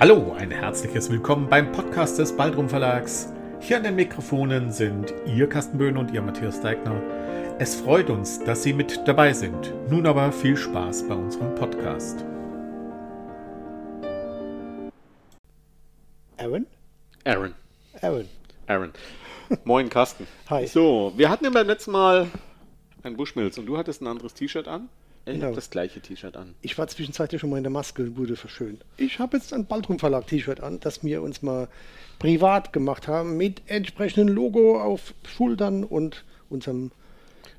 Hallo, ein herzliches Willkommen beim Podcast des Baldrum Verlags. Hier an den Mikrofonen sind Ihr Carsten Böhn und Ihr Matthias Deigner. Es freut uns, dass Sie mit dabei sind. Nun aber viel Spaß bei unserem Podcast. Aaron? Aaron. Aaron. Aaron. Moin, Carsten. Hi. So, wir hatten ja beim letzten Mal ein Bushmills und du hattest ein anderes T-Shirt an. Ich Genau. habe das gleiche T-Shirt an. Ich war zwischenzeitlich schon mal in der Maske und wurde verschönt. Ich habe jetzt ein Baldrum Verlag T-Shirt an, das wir uns mal privat gemacht haben, mit entsprechendem Logo auf Schultern und unserem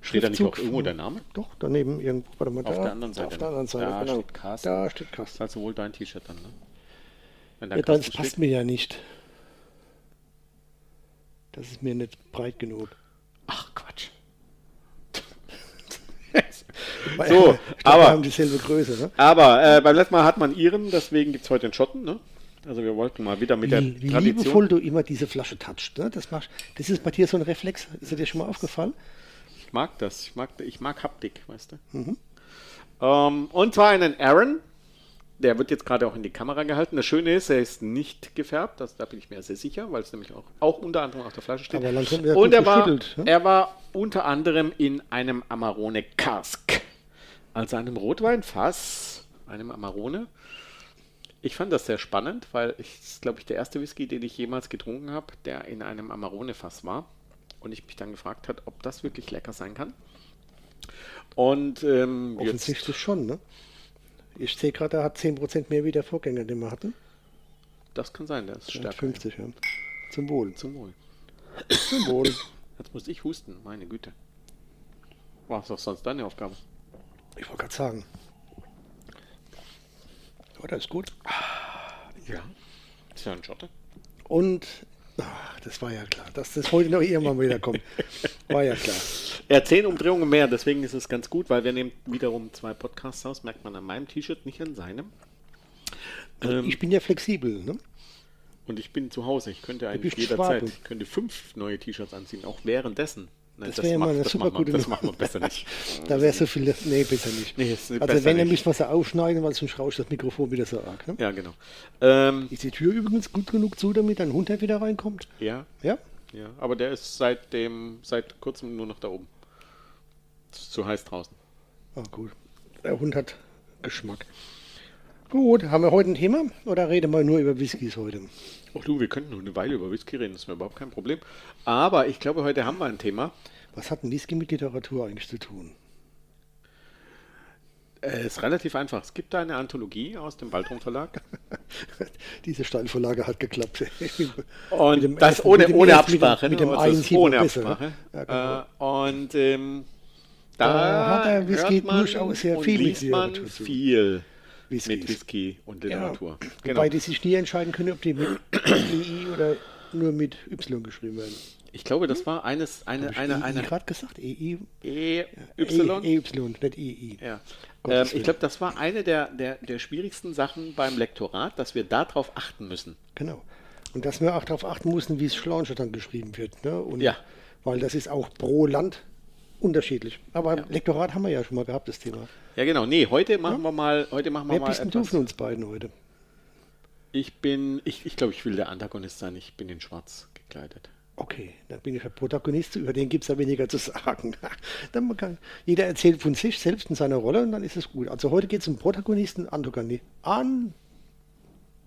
Steht da nicht auch irgendwo der Name? Doch, daneben irgendwo. Warte mal, Auf da, der anderen Seite. Auf der anderen Seite, Da genau. steht Carsten. Da steht Das Carsten. ist also wohl dein T-Shirt dann, ne? Wenn da Ja, das passt steht. mir ja nicht. Das ist mir nicht breit genug. Ach, Quatsch. Weil- So, ich glaub, aber- wir haben dieselbe Größe, ne? Aber äh, beim letzten Mal hat man ihren, deswegen gibt es heute den Schotten, ne? Also wir wollten mal wieder mit der Wie, wie Tradition. liebevoll du immer diese Flasche touchst. Ne? Das, machst, das ist bei dir so ein Reflex. Ist dir schon mal aufgefallen? Ich mag das. Ich mag, ich mag Haptik, weißt du. Mhm. Ähm, und zwar einen Aaron. Der wird jetzt gerade auch in die Kamera gehalten. Das Schöne ist, er ist nicht gefärbt. Das, da bin ich mir sehr sicher, weil es nämlich auch, auch unter anderem auf der Flasche steht. Aber und er war, ne? er war unter anderem in einem Amarone Cask. Also einem Rotweinfass, einem Amarone. Ich fand das sehr spannend, weil ich, das ist, glaube ich, der erste Whisky, den ich jemals getrunken habe, der in einem Amarone-Fass war. Und ich mich dann gefragt habe, ob das wirklich lecker sein kann. Und ähm, jetzt, Offensichtlich schon, ne? Ich sehe gerade, er hat 10% mehr wie der Vorgänger, den wir hatten. das kann sein, der ist stärker. 50, ja. Zum Wohl. Zum Wohl. Zum Wohl. Jetzt muss ich husten, meine Güte. Was ist doch sonst deine Aufgabe? Ich wollte gerade sagen. Oh, das ist gut. Ja. Ist ja ein Schotte. Und, ach, das war ja klar, dass das heute noch irgendwann wieder kommt. War ja klar. Er hat zehn Umdrehungen mehr, deswegen ist es ganz gut, weil wir nehmen wiederum zwei Podcasts aus, merkt man an meinem T-Shirt, nicht an seinem. Ähm, Ich bin ja flexibel, ne? und ich bin zu Hause, ich könnte eigentlich jederzeit, ich könnte fünf neue T-Shirts anziehen, auch währenddessen. Nein, Das wäre ja mal eine super gute Das machen wir besser nicht. Da wäre so viel. Nee, besser nicht. Nee, ist also, wenn, dann müssen wir sie aufschneiden, weil sonst rauscht das Mikrofon wieder so arg. Ne? Ja, genau. Ähm, Ist die Tür übrigens gut genug zu, damit ein Hund wieder reinkommt? ja, Ja? ja, aber der ist seit dem, seit kurzem nur noch da oben. Ist zu heiß draußen. Ah, gut. Der Hund hat Geschmack. Gut, haben wir heute ein Thema oder reden wir nur über Whiskys heute? Ach du, wir könnten noch eine Weile über Whisky reden, das wäre überhaupt kein Problem. Aber ich glaube, heute haben wir ein Thema. Was hat ein Whisky mit Literatur eigentlich zu tun? Es ist relativ einfach. Es gibt da eine Anthologie aus dem Baldrum Verlag. Diese Steilvorlage hat geklappt. Und dem das ohne, dem ohne ersten- mit dem- Absprache. mit dem Also ist Sieber ohne besser, ne? Absprache. Ja, genau. äh, und ähm, da, Da hat der Whisky durchaus sehr viel mit liest man viel Whiskys. mit Whisky und Ja, Literatur. Wobei Genau. die sich nie entscheiden können, ob die mit EI oder nur mit Y geschrieben werden. Ich glaube, das war eines, eine, Hab ich eine, EI eine gerade gesagt? EI? EY. EY, nicht EI. Ja. Ähm, ich glaube, das war eine der, der, der schwierigsten Sachen beim Lektorat, dass wir darauf achten müssen. Genau. Und dass wir auch darauf achten mussten, wie es Schlaunscher dann geschrieben wird. Ne? Und Ja. Weil das ist auch pro Land unterschiedlich. Aber Lektorat haben wir ja schon mal gehabt, das Thema. Ja, genau. Nee, heute machen wir mal, heute machen wir Wer mal bist etwas. von uns beiden heute? Ich bin, ich, ich glaube, ich will der Antagonist sein. Ich bin in schwarz gekleidet. Okay, dann bin ich der Protagonist, über den gibt es ja weniger zu sagen. dann kann, jeder erzählt von sich selbst in seiner Rolle und dann ist es gut. Also heute geht es um Protagonisten, Antagonisten. An,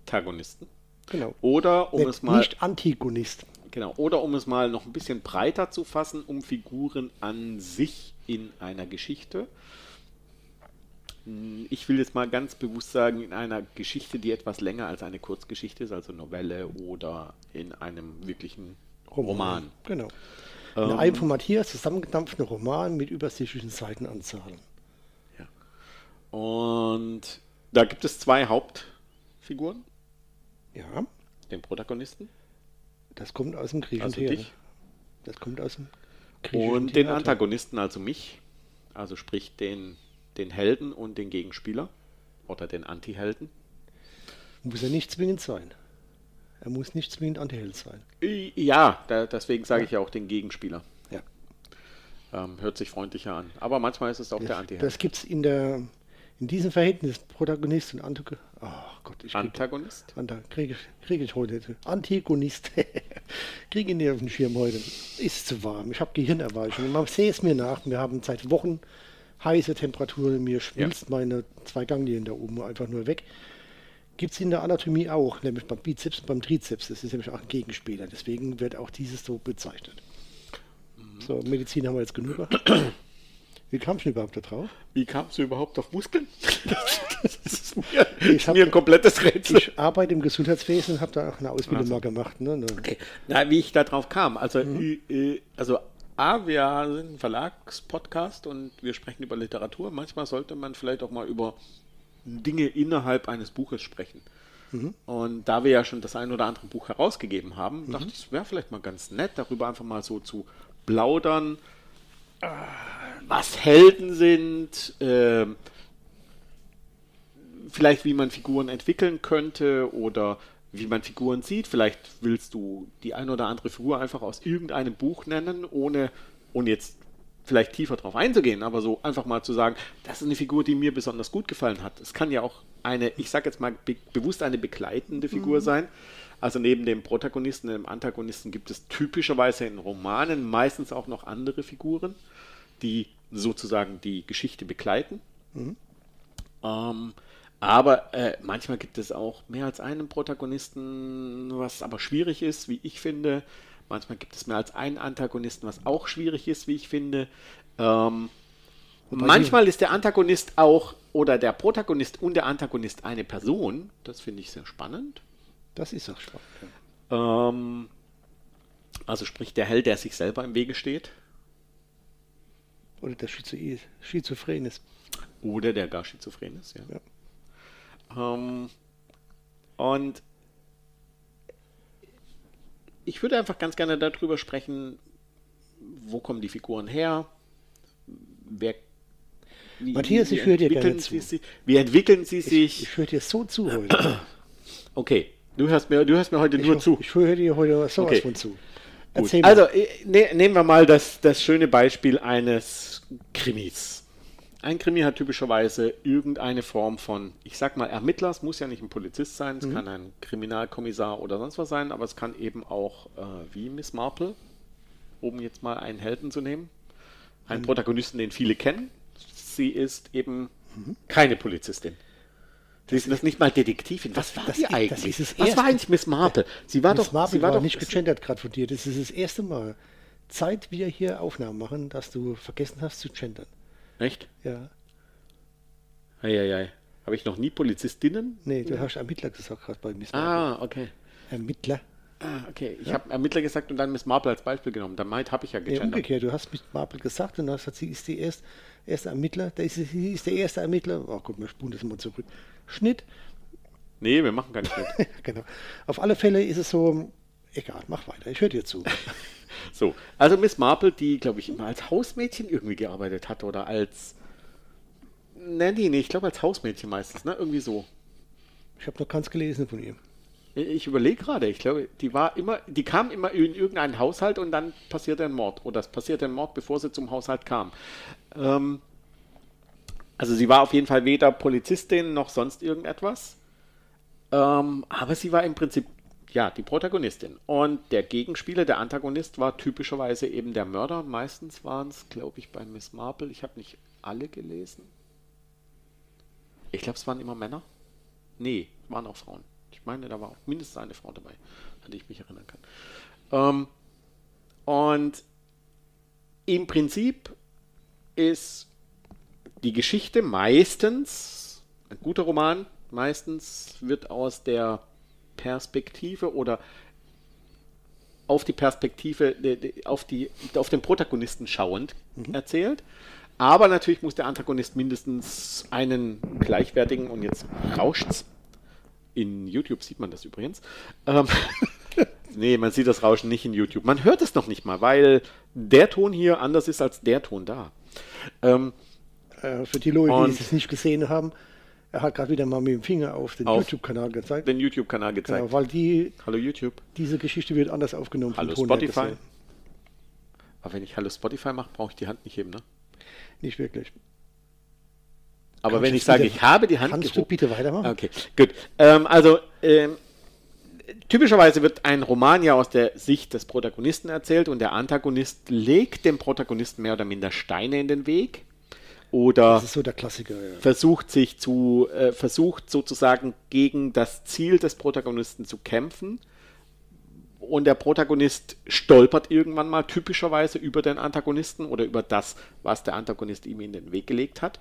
Tagonisten. Genau. Oder um nicht, es mal, nicht Antigonist. genau, oder um es mal noch ein bisschen breiter zu fassen, um Figuren an sich in einer Geschichte. Hm, Ich will jetzt mal ganz bewusst sagen, in einer Geschichte, die etwas länger als eine Kurzgeschichte ist, also Novelle oder in einem wirklichen Roman. Genau. In Ähm, einem von Matthias zusammengedampften Roman mit übersichtlichen Seitenanzahlen. Und da gibt es zwei Hauptfiguren, Ja, den Protagonisten das kommt aus dem Griechischen Also Theater. dich? Das kommt aus dem griechischen und den Theater. Antagonisten, also mich, also sprich den, den Helden und den Gegenspieler oder den Antihelden. Muss er nicht zwingend sein. Er muss nicht zwingend Antiheld sein. Ja, da, deswegen sage ich ja auch den Gegenspieler. Ja. Ähm, hört sich freundlicher an. Aber manchmal ist es auch der Das, Antiheld. das gibt es in der, In diesem Verhältnis Protagonist und Antagonist. Oh Gott, ich krieg, Antagonist? Anta, kriege ich, krieg ich heute. Antagonist. kriege ich nicht auf den Schirm heute. Ist zu warm. Ich habe Gehirnerweichung. Man sehe es mir nach. Wir haben seit Wochen heiße Temperaturen. Mir schmilzt meine zwei Ganglien da oben einfach nur weg. Gibt es in der Anatomie auch, nämlich beim Bizeps und beim Trizeps. Das ist nämlich auch ein Gegenspieler. Deswegen wird auch dieses so bezeichnet. So, Medizin haben wir jetzt genug. Wie kamst du überhaupt da drauf? Wie kamst du überhaupt auf Muskeln? das ist mir, Ich hab- mir ein komplettes Rätsel. Ich arbeite im Gesundheitswesen und habe da auch eine Ausbildung mal gemacht. Ne? Ne. Okay. Na, wie ich da drauf kam. Also, äh, also A, wir sind ein Verlagspodcast und wir sprechen über Literatur. Manchmal sollte man vielleicht auch mal über Dinge innerhalb eines Buches sprechen. Und da wir ja schon das ein oder andere Buch herausgegeben haben, dachte ich, es wäre vielleicht mal ganz nett, darüber einfach mal so zu plaudern, äh, was Helden sind, ähm, vielleicht wie man Figuren entwickeln könnte oder wie man Figuren sieht. Vielleicht willst du die eine oder andere Figur einfach aus irgendeinem Buch nennen, ohne, ohne jetzt vielleicht tiefer drauf einzugehen, aber so einfach mal zu sagen, das ist eine Figur, die mir besonders gut gefallen hat. Es kann ja auch eine, ich sage jetzt mal be bewusst eine begleitende Figur sein. Also neben dem Protagonisten, dem Antagonisten gibt es typischerweise in Romanen meistens auch noch andere Figuren, die sozusagen die Geschichte begleiten. Ähm, aber äh, manchmal gibt es auch mehr als einen Protagonisten, was aber schwierig ist, wie ich finde. Manchmal gibt es mehr als einen Antagonisten, was auch schwierig ist, wie ich finde. Ähm, manchmal ist der Antagonist auch oder der Protagonist und der Antagonist eine Person. Das finde ich sehr spannend. Das ist auch spannend. Ja. Ähm, also sprich der Held, der sich selber im Wege steht. Oder der Schizo Schizophren ist. Oder der gar schizophren ist, ja. Ja. Ähm, und ich würde einfach ganz gerne darüber sprechen, wo kommen die Figuren her? Wer, wie, Matthias, wie ich höre dir entwickeln gerne sie zu. sich- Wie entwickeln sie sich? Ich höre dir so zu heute. okay, du hörst mir, du hörst mir heute nur ich, zu. Ich höre dir heute sowas Okay. von zu. Gut. Also äh, ne, nehmen wir mal das, das schöne Beispiel eines Krimis. Ein Krimi hat typischerweise irgendeine Form von, ich sag mal, Ermittler. Es muss ja nicht ein Polizist sein, es kann ein Kriminalkommissar oder sonst was sein, aber es kann eben auch, äh, wie Miss Marple, um jetzt mal einen Helden zu nehmen, einen Protagonisten, den viele kennen. Sie ist eben keine Polizistin. Sie ist das nicht mal Detektivin. Was war das sie das eigentlich? ist das Was war eigentlich Miss Marple? Sie war Miss doch, Marple sie war war doch nicht gegendert gerade von dir. Das ist das erste Mal. Zeit wir hier Aufnahmen machen, dass du vergessen hast zu gendern. Echt? Ja. Eieiei. Habe ich noch nie Polizistinnen? Nee, du hast Ermittler gesagt gerade bei Miss Marple. Ah, okay. Ermittler. Ah, okay. Ich habe Ermittler gesagt und dann Miss Marple als Beispiel genommen. Damit habe ich ja gegendert. umgekehrt. Du hast Miss Marple gesagt und hast gesagt, sie ist die erste, erste Ermittler. Da ist, sie ist der erste Ermittler. Oh, guck mal, spulen das mal zurück. Schnitt. nee, wir machen nicht mit. genau. Auf alle Fälle ist es so, egal, mach weiter. Ich höre dir zu. so, also Miss Marple, die, glaube ich, immer als Hausmädchen irgendwie gearbeitet hat oder als... Nee, nee, nee, ich glaube als Hausmädchen meistens, ne? Irgendwie so. Ich habe noch ganz gelesen von ihr. Ich überlege gerade, ich glaube, die war immer, die kam immer in irgendeinen Haushalt und dann passierte ein Mord. Oder es passierte ein Mord, bevor sie zum Haushalt kam. Ähm, also sie war auf jeden Fall weder Polizistin noch sonst irgendetwas. Ähm, aber sie war im Prinzip, ja, die Protagonistin. Und der Gegenspieler, der Antagonist, war typischerweise eben der Mörder. Meistens waren es, glaube ich, bei Miss Marple. Ich habe nicht alle gelesen. Ich glaube, es waren immer Männer. Nee, waren auch Frauen. Ich meine, da war auch mindestens eine Frau dabei, an die ich mich erinnern kann. Ähm, und im Prinzip ist die Geschichte meistens, ein guter Roman, meistens wird aus der Perspektive oder auf die Perspektive, auf, die, auf den Protagonisten schauend erzählt. Aber natürlich muss der Antagonist mindestens einen gleichwertigen, und jetzt rauscht's. In YouTube sieht man das übrigens. Ähm, nee, man sieht das Rauschen nicht in YouTube. Man hört es noch nicht mal, weil der Ton hier anders ist als der Ton da. Ähm, Äh, für die Leute, die es nicht gesehen haben, er hat gerade wieder mal mit dem Finger auf den YouTube-Kanal gezeigt. den YouTube-Kanal gezeigt. Genau, weil die, Hallo YouTube. diese Geschichte wird anders aufgenommen. Hallo Spotify. Aber wenn ich Hallo Spotify mache, brauche ich die Hand nicht heben, ne? Nicht wirklich. Aber Kannst wenn du ich sage, ich habe die Hand Kannst du gehoben. bitte weitermachen? Okay, gut. Ähm, also, ähm, typischerweise wird ein Roman ja aus der Sicht des Protagonisten erzählt und der Antagonist legt dem Protagonisten mehr oder minder Steine in den Weg oder Das ist so der Klassiker. Ja. versucht sich zu, äh, versucht sozusagen gegen das Ziel des Protagonisten zu kämpfen. Und der Protagonist stolpert irgendwann mal typischerweise über den Antagonisten oder über das, was der Antagonist ihm in den Weg gelegt hat.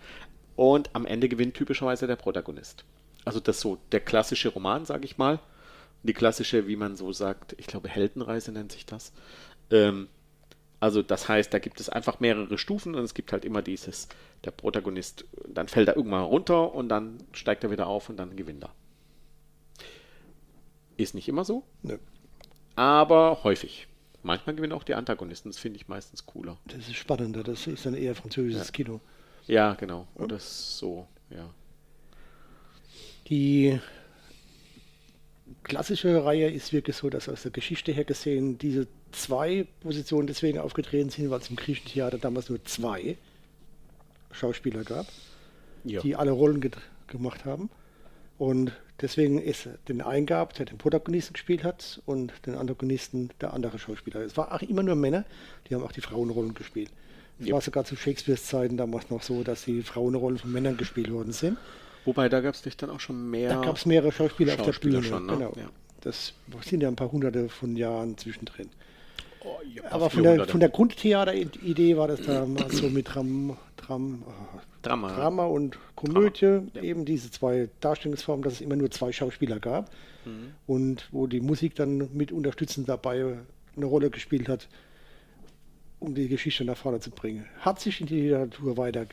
Und am Ende gewinnt typischerweise der Protagonist. Also das so der klassische Roman, sage ich mal. Die klassische, wie man so sagt, ich glaube Heldenreise nennt sich das. Ähm, also das heißt, da gibt es einfach mehrere Stufen und es gibt halt immer dieses, der Protagonist, dann fällt er irgendwann runter und dann steigt er wieder auf und dann gewinnt er. Ist nicht immer so, Nö. aber häufig. Manchmal gewinnen auch die Antagonisten, das finde ich meistens cooler. Das ist spannender. Das ist dann eher französisches Kino. Ja, genau. Oder so, ja. Die klassische Reihe ist wirklich so, dass aus der Geschichte her gesehen diese zwei Positionen deswegen aufgetreten sind, weil es im griechischen Theater damals nur zwei Schauspieler gab, ja. die alle Rollen gemacht haben. Und deswegen ist den einen gab, der den Protagonisten gespielt hat und den Antagonisten der andere Schauspieler. Es war auch immer nur Männer, die haben auch die Frauenrollen gespielt. Es Ja. war sogar zu Shakespeares Zeiten damals noch so, dass die Frauenrollen von Männern gespielt worden sind. Wobei, da gab es dich dann auch schon mehr. Da gab es mehrere Schauspieler, Schauspieler auf der schon, Bühne. ne? genau. Ja. Das sind ja ein paar hunderte von Jahren zwischendrin. Oh, ja, Aber von 400. der, von der Grundtheater-Idee war das damals so mit Dram, Dram, ah, Drama. Drama und Komödie, Ja. eben diese zwei Darstellungsformen, dass es immer nur zwei Schauspieler gab Mhm. und wo die Musik dann mit unterstützend dabei eine Rolle gespielt hat, um die Geschichte nach vorne zu bringen. Hat sich in die Literatur weiter,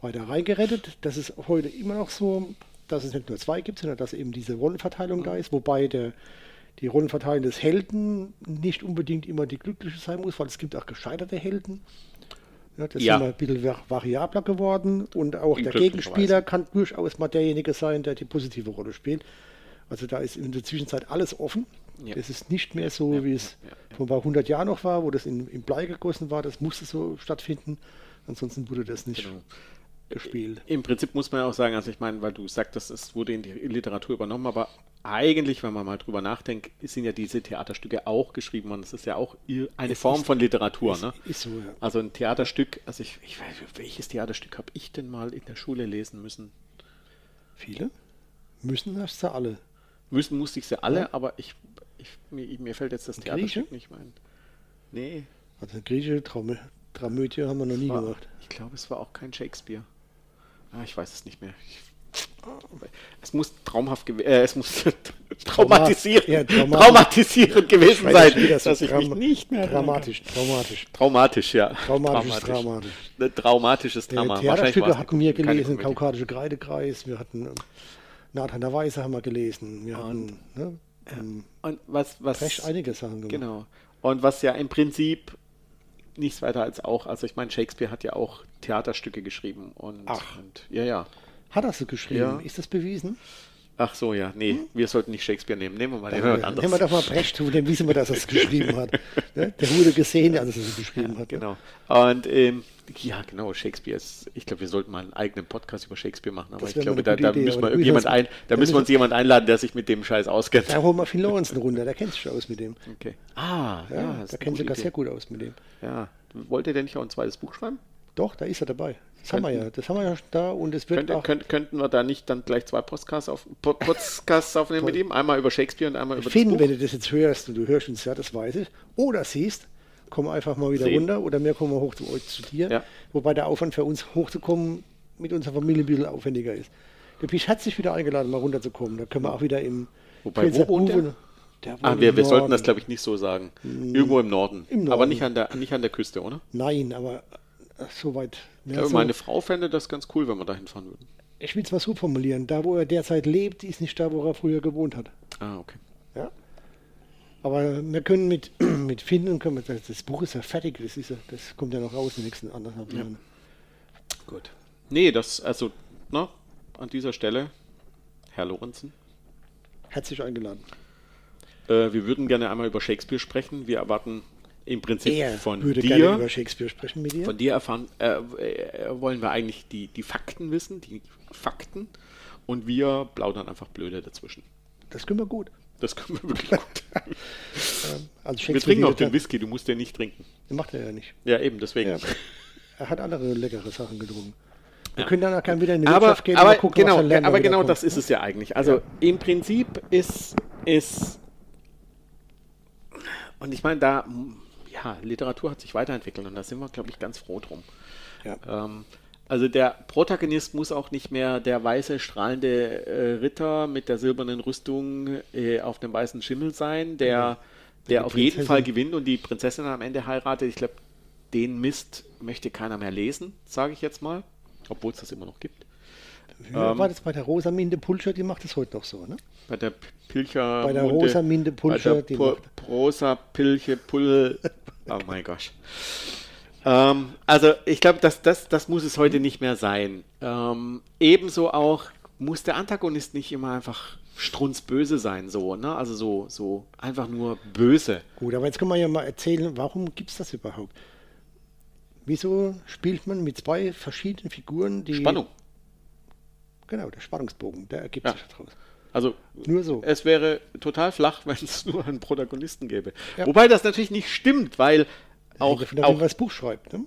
weiter reingerettet. Das ist heute immer noch so, dass es nicht nur zwei gibt, sondern dass eben diese Rollenverteilung da ist, wobei der, die Rollenverteilung des Helden nicht unbedingt immer die glückliche sein muss, weil es gibt auch gescheiterte Helden. Ja, das Ja. ist immer ein bisschen va- variabler geworden und auch der Glücklicherweise. Gegenspieler kann durchaus mal derjenige sein, der die positive Rolle spielt. Also da ist in der Zwischenzeit alles offen. Ja. Das ist nicht mehr so, Ja, wie es ja, ja. vor ein paar 100 Jahren noch war, wo das in, in Blei gegossen war. Das musste so stattfinden. Ansonsten wurde das nicht Genau. gespielt. Im Prinzip muss man ja auch sagen, also ich meine, weil du sagtest, es wurde in die Literatur übernommen, aber eigentlich, wenn man mal drüber nachdenkt, sind ja diese Theaterstücke auch geschrieben worden. Das ist ja auch eine Es Form ist- von Literatur, ist- ne? ist so, ja. Also ein Theaterstück, also ich, ich weiß, welches Theaterstück habe ich denn mal in der Schule lesen müssen? Viele? Müssen hast du alle. Müssen musste ich sie alle, Ja. aber ich, ich mir, mir fällt jetzt das Grieche? Theaterstück nicht mehr ein. Nee, Also eine griechische Traum Dramödie haben wir noch nie war, gemacht. ich glaube, es war auch kein Shakespeare. Ah, ich weiß es nicht mehr. Ich, es muss traumhaft gewesen, äh, es muss traumatisierend, ja, traumatisch. traumatisierend gewesen Weil sein, das wieder so dass ich mich nicht mehr Dramatisch, traumatisch. Traumatisch, ja. Traumatisches Dramatisch. Ein traumatisches Äh, Drama. Wahrscheinlich Theaterstücke hatten wir gelesen. Kaukasische Kreidekreis, wir hatten ähm, Nathan der Weise haben wir gelesen, wir hatten ne, ähm, Und was, was recht einige Sachen gemacht. Genau. Und was ja im Prinzip nichts weiter als auch, also ich meine, Shakespeare hat ja auch Theaterstücke geschrieben und, Ach. und ja, ja. Hat er so geschrieben? Ja. Ist das bewiesen? Ach so, ja, nee, wir sollten nicht Shakespeare nehmen. Nehmen wir mal Dann jemand anderes. nehmen wir doch mal Brecht, dem wissen wir, dass er es geschrieben hat. Der wurde gesehen, als er es geschrieben hat. ne? Genau. Und ähm, ja, genau, Shakespeare ist, ich glaube, wir sollten mal einen eigenen Podcast über Shakespeare machen, aber Das ich glaube, da, da Idee, müssen wir wir ein, da da müssen wir uns müssen- jemand einladen, der sich mit dem Scheiß auskennt. Da holen wir Phil Lawrence eine Runde, der kennt sich aus mit dem. Okay. Ah, ja, Ja, das eine kennt sich Idee. sehr gut aus mit dem. Ja, wollte der nicht auch ein zweites Buch schreiben? Doch, da ist er dabei. Das haben wir Könnten- ja. Das haben wir ja da und es wird Könnte, auch. könnt, könnten wir da nicht dann gleich zwei Podcasts, auf, Po- Podcasts aufnehmen mit ihm? Einmal über Shakespeare und einmal über Finn, das Buch? wenn du das jetzt hörst und du hörst uns ja, das weiß ich, oder siehst, komm einfach mal wieder Sehen. runter oder wir kommen hoch zu euch zu dir. Ja. Wobei der Aufwand für uns hochzukommen mit unserer Familie ein bisschen aufwendiger ist. Du bist herzlich wieder eingeladen, mal runterzukommen. Da können wir auch wieder im Wobei, wo Prinz wohnt der? Der Ah, wir, wir sollten das, glaube ich, nicht so sagen. Irgendwo im Norden. Im Aber Norden. nicht an, der, nicht an der Küste, oder? Nein, aber äh, so weit. Ich glaube, so, meine Frau fände das ganz cool, wenn wir da hinfahren würden. ich will es mal so formulieren. Da, wo er derzeit lebt, ist nicht da, wo er früher gewohnt hat. Ah, okay. Aber wir können mit, mit finden, können wir, das, das Buch ist ja fertig, das, ist ja, das kommt ja noch raus in den nächsten anderthalb Jahren. Gut. Nee, das, also, na, an dieser Stelle, Herr Lorenzen, Herzlich eingeladen. äh, wir würden gerne einmal über Shakespeare sprechen. Wir erwarten im Prinzip Er von würde gerne dir, über Shakespeare sprechen mit dir. von dir erfahren, äh, äh, wollen wir eigentlich die, die Fakten wissen, die Fakten, und wir plaudern einfach blöde dazwischen. Das können wir gut. Das können wir wirklich gut. Ähm, Also Wir trinken auch den ja- Whisky, du musst den nicht trinken. Den macht er ja nicht. Ja, eben, deswegen. Ja. Er hat andere leckere Sachen getrunken. Wir Ja. können dann auch gerne wieder in die aber, Wirtschaft gehen aber und gucken, genau, was lernen, aber genau das ist es ja eigentlich. Also im Prinzip ist, ist und ich meine, da, ja, Literatur hat sich weiterentwickelt und da sind wir, glaube ich, ganz froh drum. Ja. Ähm, also der Protagonist muss auch nicht mehr der weiße, strahlende äh, Ritter mit der silbernen Rüstung äh, auf dem weißen Schimmel sein, der, der Die auf jeden. Fall gewinnt und die Prinzessin am Ende heiratet. Ich glaube, den Mist möchte keiner mehr lesen, sage ich jetzt mal, obwohl es das immer noch gibt. Ja, ähm, war das bei der Rosaminde Pulcher, die macht das heute noch so, ne? Bei der Pilcher. Bei der Munde, Rosaminde Pulcher, Bei die der Pu macht- Prosa Pilche Pull. Oh mein Gott. Ähm, also ich glaube, das, das, das muss es heute nicht mehr sein. Ähm, ebenso auch muss der Antagonist nicht immer einfach strunzböse sein, so, ne? Also so, so einfach nur böse. Gut, aber jetzt können wir ja mal erzählen, warum gibt es das überhaupt? Wieso spielt man mit zwei verschiedenen Figuren die. Spannung. Genau, der Spannungsbogen, der ergibt Ja. sich daraus. Also Nur so. es wäre total flach, wenn es nur einen Protagonisten gäbe. Ja. Wobei das natürlich nicht stimmt, weil Auch, ab, auch das Buch schreibt, ne?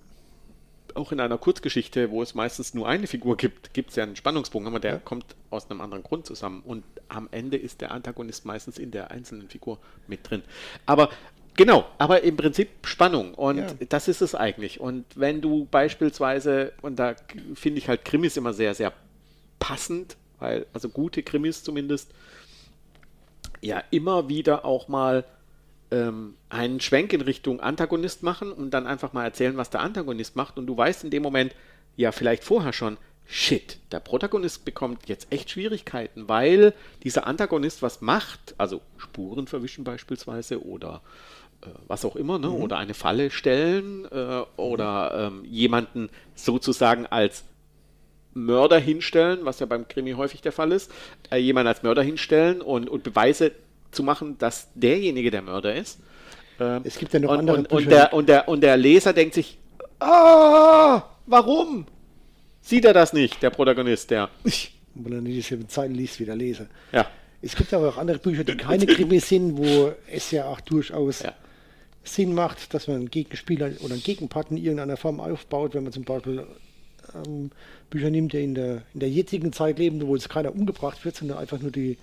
auch in einer Kurzgeschichte, wo es meistens nur eine Figur gibt, gibt es ja einen Spannungsbogen, aber der Ja. kommt aus einem anderen Grund zusammen. Und am Ende ist der Antagonist meistens in der einzelnen Figur mit drin. Aber genau, aber im Prinzip Spannung. Und Ja. das ist es eigentlich. Und wenn du beispielsweise, und da finde ich halt Krimis immer sehr, sehr passend, weil, also gute Krimis zumindest, ja immer wieder auch mal ähm, einen Schwenk in Richtung Antagonist machen und dann einfach mal erzählen, was der Antagonist macht. Und du weißt in dem Moment, ja, vielleicht vorher schon, shit, der Protagonist bekommt jetzt echt Schwierigkeiten, weil dieser Antagonist was macht, also Spuren verwischen beispielsweise oder äh, was auch immer, ne? oder eine Falle stellen äh, oder ähm, jemanden sozusagen als Mörder hinstellen, was ja beim Krimi häufig der Fall ist, äh, jemanden als Mörder hinstellen und, und Beweise zu machen, dass derjenige der Mörder ist. Ähm, Es gibt ja noch und, andere und, und, Bücher. der, und, der, und der Leser denkt sich, ah, warum? Sieht er das nicht, der Protagonist, der. Weil er nicht dieselben Zeilen liest wie der Leser. Ja, Es gibt aber auch andere Bücher, die keine Krimis sind, wo es ja auch durchaus Ja. Sinn macht, dass man einen Gegenspieler oder einen Gegenpart in irgendeiner Form aufbaut, wenn man zum Beispiel ähm, Bücher nimmt, die in der, in der jetzigen Zeit leben, wo jetzt keiner umgebracht wird, sondern einfach nur die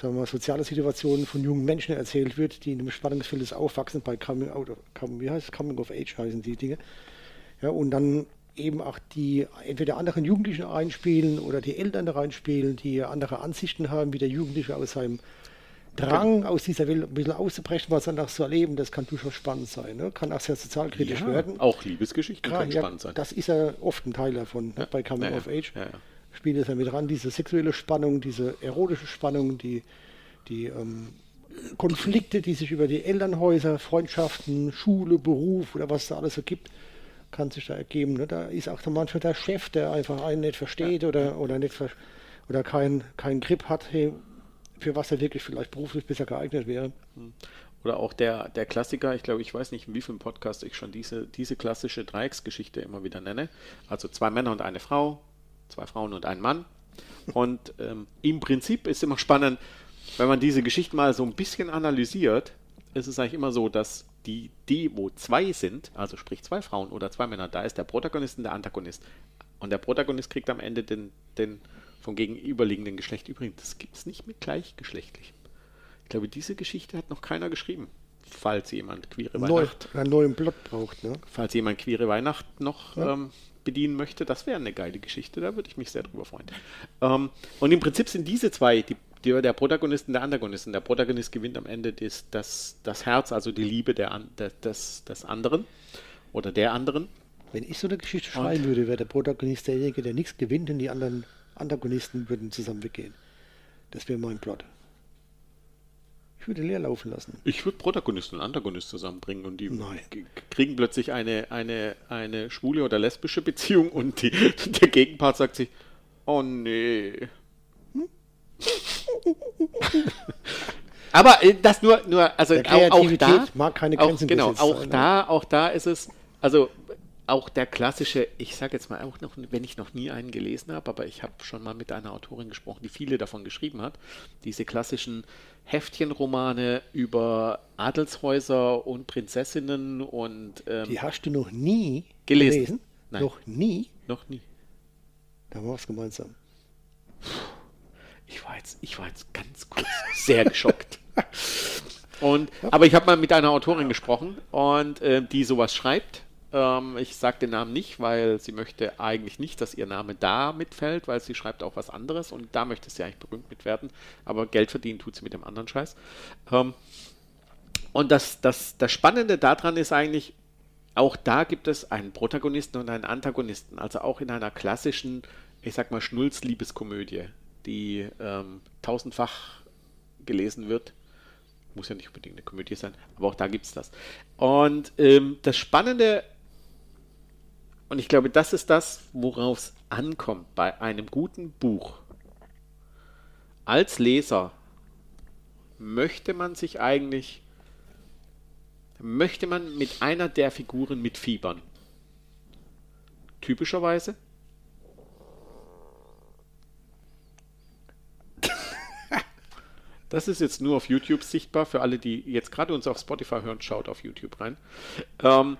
sagen wir mal, soziale Situation von jungen Menschen erzählt wird, die in dem Spannungsfeld des Aufwachsens bei Coming Out, of- Come- wie heißt? Coming of Age heißen die Dinge. Ja, und dann eben auch die entweder anderen Jugendlichen einspielen oder die Eltern da reinspielen, die andere Ansichten haben, wie der Jugendliche aus seinem Drang aus dieser Welt ein bisschen auszubrechen, was danach zu erleben, das kann durchaus spannend sein. Ne? Kann auch sehr sozialkritisch ja werden. auch Liebesgeschichten Klar, können ja, spannend sein. Das ist ja oft ein Teil davon? Ja, bei Coming of Age. Ja, ja. Spielt es ja mit ran, diese sexuelle Spannung, diese erotische Spannung, die, die ähm, Konflikte, die sich über die Elternhäuser, Freundschaften, Schule, Beruf oder was da alles so gibt, kann sich da ergeben. Ne? Da ist auch manchmal der Chef, der einfach einen nicht versteht oder, oder nicht oder keinen keinen Grip hat, hey, für was er wirklich vielleicht beruflich besser geeignet wäre. Oder auch der, der Klassiker, ich glaube, ich weiß nicht, in wie vielen Podcast ich schon diese, diese klassische Dreiecksgeschichte immer wieder nenne. Also zwei Männer und eine Frau, zwei Frauen und ein Mann. Und ähm, im Prinzip ist immer spannend, wenn man diese Geschichte mal so ein bisschen analysiert, ist es eigentlich immer so, dass die, die, wo zwei sind, also sprich zwei Frauen oder zwei Männer, da ist der Protagonist und der Antagonist. Und der Protagonist kriegt am Ende den, den vom gegenüberliegenden Geschlecht übrigens. Das gibt es nicht mit gleichgeschlechtlichem. Ich glaube, diese Geschichte hat noch keiner geschrieben. Falls jemand queere Neu, Weihnacht, einen neuen Plot braucht. Ne? falls jemand queere Weihnacht noch Ja. ähm, bedienen möchte, das wäre eine geile Geschichte. Da würde ich mich sehr drüber freuen. Ähm, und im Prinzip sind diese zwei, die, die, der Protagonist und der Antagonist. Und der Protagonist gewinnt am Ende das, das, das Herz, also die Liebe der, der, des, des anderen oder der anderen. Wenn ich so eine Geschichte schreiben würde, wäre der Protagonist derjenige, der nichts gewinnt und die anderen Antagonisten würden zusammen weggehen. Das wäre mein Plot. Ich würde leer laufen lassen. Ich würde Protagonist und Antagonist zusammenbringen und die Nein. kriegen plötzlich eine, eine, eine schwule oder lesbische Beziehung und die, der Gegenpart sagt sich, oh nee. Aber äh, das nur, nur also auch, auch da, mag keine auch, Grenzen genau, auch sein, da, auch da ist es, also auch der klassische, ich sage jetzt mal auch noch, wenn ich noch nie einen gelesen habe, aber ich habe schon mal mit einer Autorin gesprochen, die viele davon geschrieben hat, diese klassischen Heftchenromane über Adelshäuser und Prinzessinnen und ähm, Die hast du noch nie Gelesen? Nein. Noch nie? noch nie. Da haben wir was gemeinsam. Ich war jetzt, ich war jetzt ganz kurz sehr geschockt. Und, aber ich habe mal mit einer Autorin gesprochen und äh, die sowas schreibt. Ähm, ich sage den Namen nicht, weil sie möchte eigentlich nicht, dass ihr Name da mitfällt, weil sie schreibt auch was anderes und da möchte sie eigentlich berühmt mit werden. Aber Geld verdienen tut sie mit dem anderen Scheiß. Ähm, und das, das, das Spannende daran ist eigentlich, auch da gibt es einen Protagonisten und einen Antagonisten. Also auch in einer klassischen, ich sag mal, Schnulz-Liebeskomödie, die ähm, tausendfach gelesen wird. Muss ja nicht unbedingt eine Komödie sein, aber auch da gibt es das. Und ähm, das Spannende, und ich glaube, das ist das, worauf es ankommt bei einem guten Buch. Als Leser möchte man sich eigentlich möchte man mit einer der Figuren mitfiebern. Typischerweise. Das ist jetzt nur auf YouTube sichtbar. Für alle, die jetzt gerade uns auf Spotify hören, schaut auf YouTube rein. Ähm,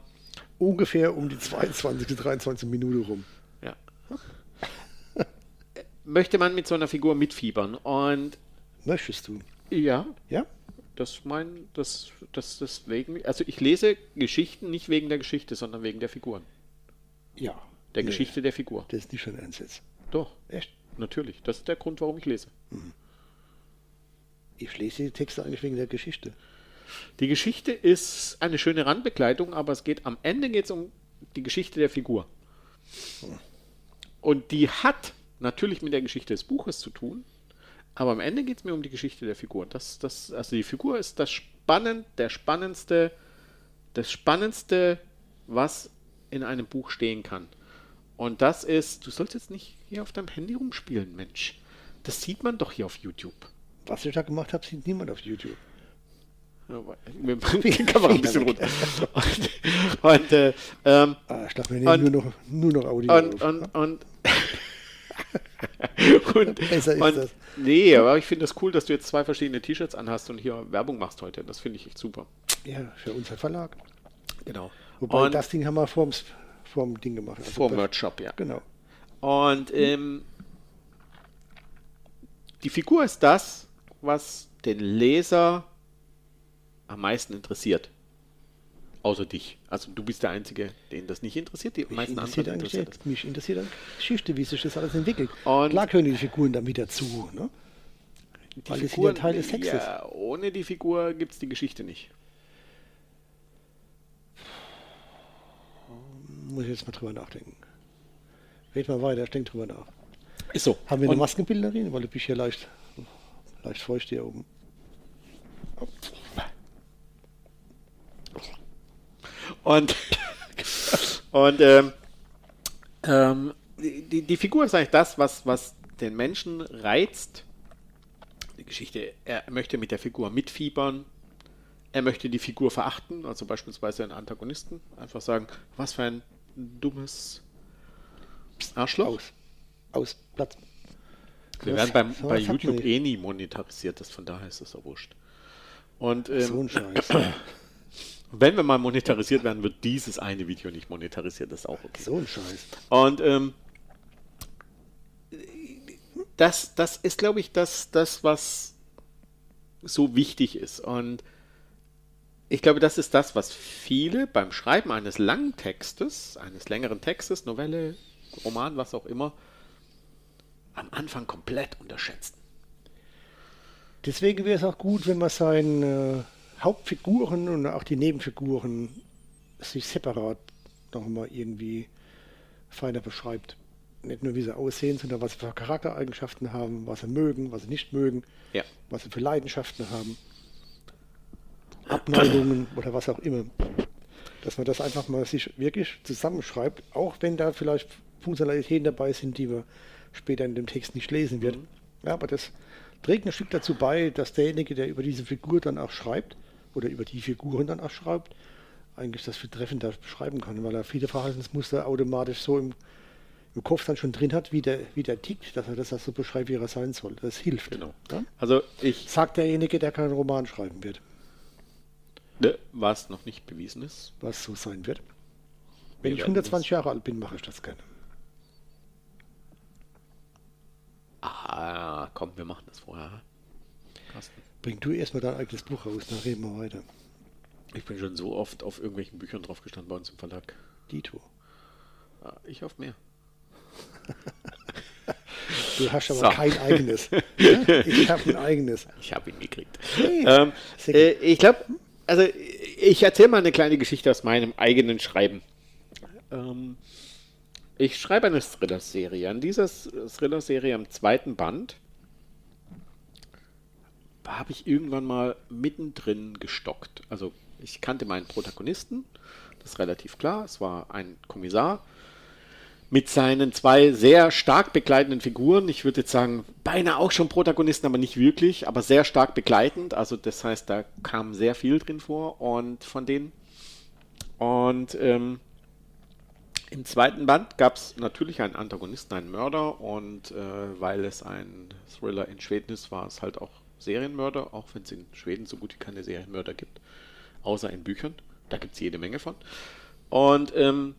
Ungefähr um die 22, 23 Minute rum. ja. Möchte man mit so einer Figur mitfiebern. Und Möchtest du? ja, Ja? das mein, das, das deswegen. Also ich lese Geschichten nicht wegen der Geschichte, sondern wegen der Figuren. Ja. Der Nee, Geschichte der Figur. Das ist nicht schon ernst jetzt. Doch, Echt? natürlich. Das ist der Grund, warum ich lese. Ich lese die Texte eigentlich wegen der Geschichte. Die Geschichte ist eine schöne Randbegleitung, aber es geht am Ende geht es um die Geschichte der Figur. Und die hat natürlich mit der Geschichte des Buches zu tun, aber am Ende geht es mir um die Geschichte der Figur. Das, das, also die Figur ist das spannend, der spannendste, das Spannendste, was in einem Buch stehen kann. Und das ist, du sollst jetzt nicht hier auf deinem Handy rumspielen, Mensch. Das sieht man doch hier auf YouTube. Was ich da gemacht habe, sieht niemand auf YouTube. Bringen die Kamera ein bisschen runter. Und, und, äh, ähm, Ah, ich dachte, wir nehmen Und- nur noch, nur noch Audio und, auf. und, und, und, Besser ist und das. Nee, aber ich finde es das cool, dass du jetzt zwei verschiedene T-Shirts anhast und hier Werbung machst heute. Das finde ich echt super. Ja, für unser Verlag. Genau. Wobei und das Ding haben wir vorm, vorm Ding gemacht. Also vor Merch Shop, ja. Genau. Und ähm, die Figur ist das, was den Leser am meisten interessiert. Außer dich. Also du bist der Einzige, den das nicht interessiert. Die Mich meisten interessiert, anderen interessiert es. mich interessiert dann Geschichte, wie sich das alles entwickelt. Und- Klar gehören die Figuren dann wieder zu. Ne? Die Weil das Figuren, ja Teil des Textes. ja, ohne die Figur gibt es die Geschichte nicht. Muss ich jetzt mal drüber nachdenken. Red mal weiter, ich denke drüber nach. Ist so. Haben wir eine Und- Maskenbildnerin? Weil du bist hier leicht, leicht feucht hier oben. Und, und ähm, ähm, die, die Figur ist eigentlich das, was, was den Menschen reizt. Die Geschichte, er möchte mit der Figur mitfiebern. Er möchte die Figur verachten, also beispielsweise einen Antagonisten. Einfach sagen, was für ein dummes Arschloch. Aus. Aus. Platz. Wir werden beim, so bei YouTube eh nie monetarisiert, das von daher ist das ja wurscht. Und ähm, So ein Scheiß. wenn wir mal monetarisiert werden, wird dieses eine Video nicht monetarisiert, das ist auch okay. so ein Scheiß. Und ähm, das, das ist, glaube ich, das, das, was so wichtig ist. Und ich glaube, das ist das, was viele beim Schreiben eines langen Textes, eines längeren Textes, Novelle, Roman, was auch immer, am Anfang komplett unterschätzen. Deswegen wäre es auch gut, wenn man seine äh, Hauptfiguren und auch die Nebenfiguren sich separat nochmal irgendwie feiner beschreibt. Nicht nur, wie sie aussehen, sondern was sie für Charaktereigenschaften haben, was sie mögen, was sie nicht mögen, Ja. was sie für Leidenschaften haben, Abneigungen oder was auch immer. Dass man das einfach mal sich wirklich zusammenschreibt, auch wenn da vielleicht Funktionalitäten dabei sind, die man später in dem Text nicht lesen wird. Ja, aber das trägt ein Stück dazu bei, dass derjenige, der über diese Figur dann auch schreibt, oder über die Figuren dann auch schreibt, eigentlich das viel treffender beschreiben kann, weil er viele Verhaltensmuster automatisch so im, im Kopf dann schon drin hat, wie der, wie der tickt, dass er das so beschreibt, wie er sein soll. Das hilft. Genau. Ja? Also ich, Sagt derjenige, der keinen Roman schreiben wird, ne, was noch nicht bewiesen ist. was so sein wird. Wenn Wir ich werden 120 Jahre alt bin, mache ich das gerne. Ah, komm, wir machen das vorher. Carsten. Bring du erstmal dein eigenes Buch raus, dann reden wir weiter. Ich bin schon so oft auf irgendwelchen Büchern drauf gestanden bei uns im Verlag. Dito. Ah, Ich hoffe mehr. Du hast aber So. kein eigenes. Ich habe ein eigenes. Ich habe ihn gekriegt. Hey, ähm, äh, ich glaube, also ich erzähle mal eine kleine Geschichte aus meinem eigenen Schreiben. Ähm, ich schreibe eine Thriller-Serie. An dieser Thriller-Serie am zweiten Band habe ich irgendwann mal mittendrin gestockt. Also ich kannte meinen Protagonisten, das ist relativ klar. Es war ein Kommissar mit seinen zwei sehr stark begleitenden Figuren. Ich würde jetzt sagen, beinahe auch schon Protagonisten, aber nicht wirklich, aber sehr stark begleitend. Also das heißt, da kam sehr viel drin vor und von denen. Und ähm, im zweiten Band gab es natürlich einen Antagonisten, einen Mörder und äh, weil es ein Thriller in Schweden ist, war es halt auch Serienmörder, auch wenn es in Schweden so gut wie keine Serienmörder gibt, außer in Büchern. Da gibt es jede Menge von. Und ähm,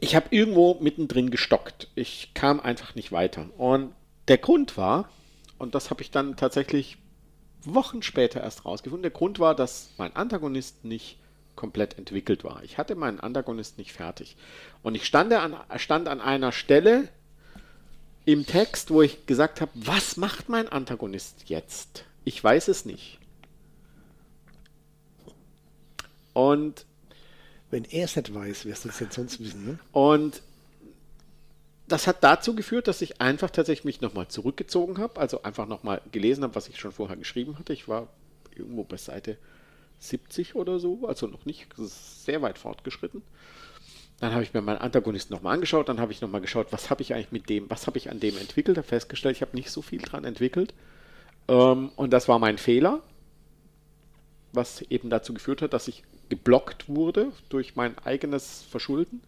ich habe irgendwo mittendrin gestockt. Ich kam einfach nicht weiter. Und der Grund war, und das habe ich dann tatsächlich Wochen später erst rausgefunden, der Grund war, dass mein Antagonist nicht komplett entwickelt war. Ich hatte meinen Antagonist nicht fertig. Und ich stand an, stand an einer Stelle im Text, wo ich gesagt habe, was macht mein Antagonist jetzt? Ich weiß es nicht. Und Wenn er es nicht weiß, wirst du es jetzt sonst wissen. Ne? Und das hat dazu geführt, dass ich einfach tatsächlich mich nochmal zurückgezogen habe, also einfach nochmal gelesen habe, was ich schon vorher geschrieben hatte. Ich war irgendwo bei Seite 70 oder so, also noch nicht sehr weit fortgeschritten. Dann habe ich mir meinen Antagonisten nochmal angeschaut, dann habe ich nochmal geschaut, was habe ich eigentlich mit dem, was habe ich an dem entwickelt, habe festgestellt, ich habe nicht so viel dran entwickelt. Ähm, und das war mein Fehler, was eben dazu geführt hat, dass ich geblockt wurde durch mein eigenes Verschulden.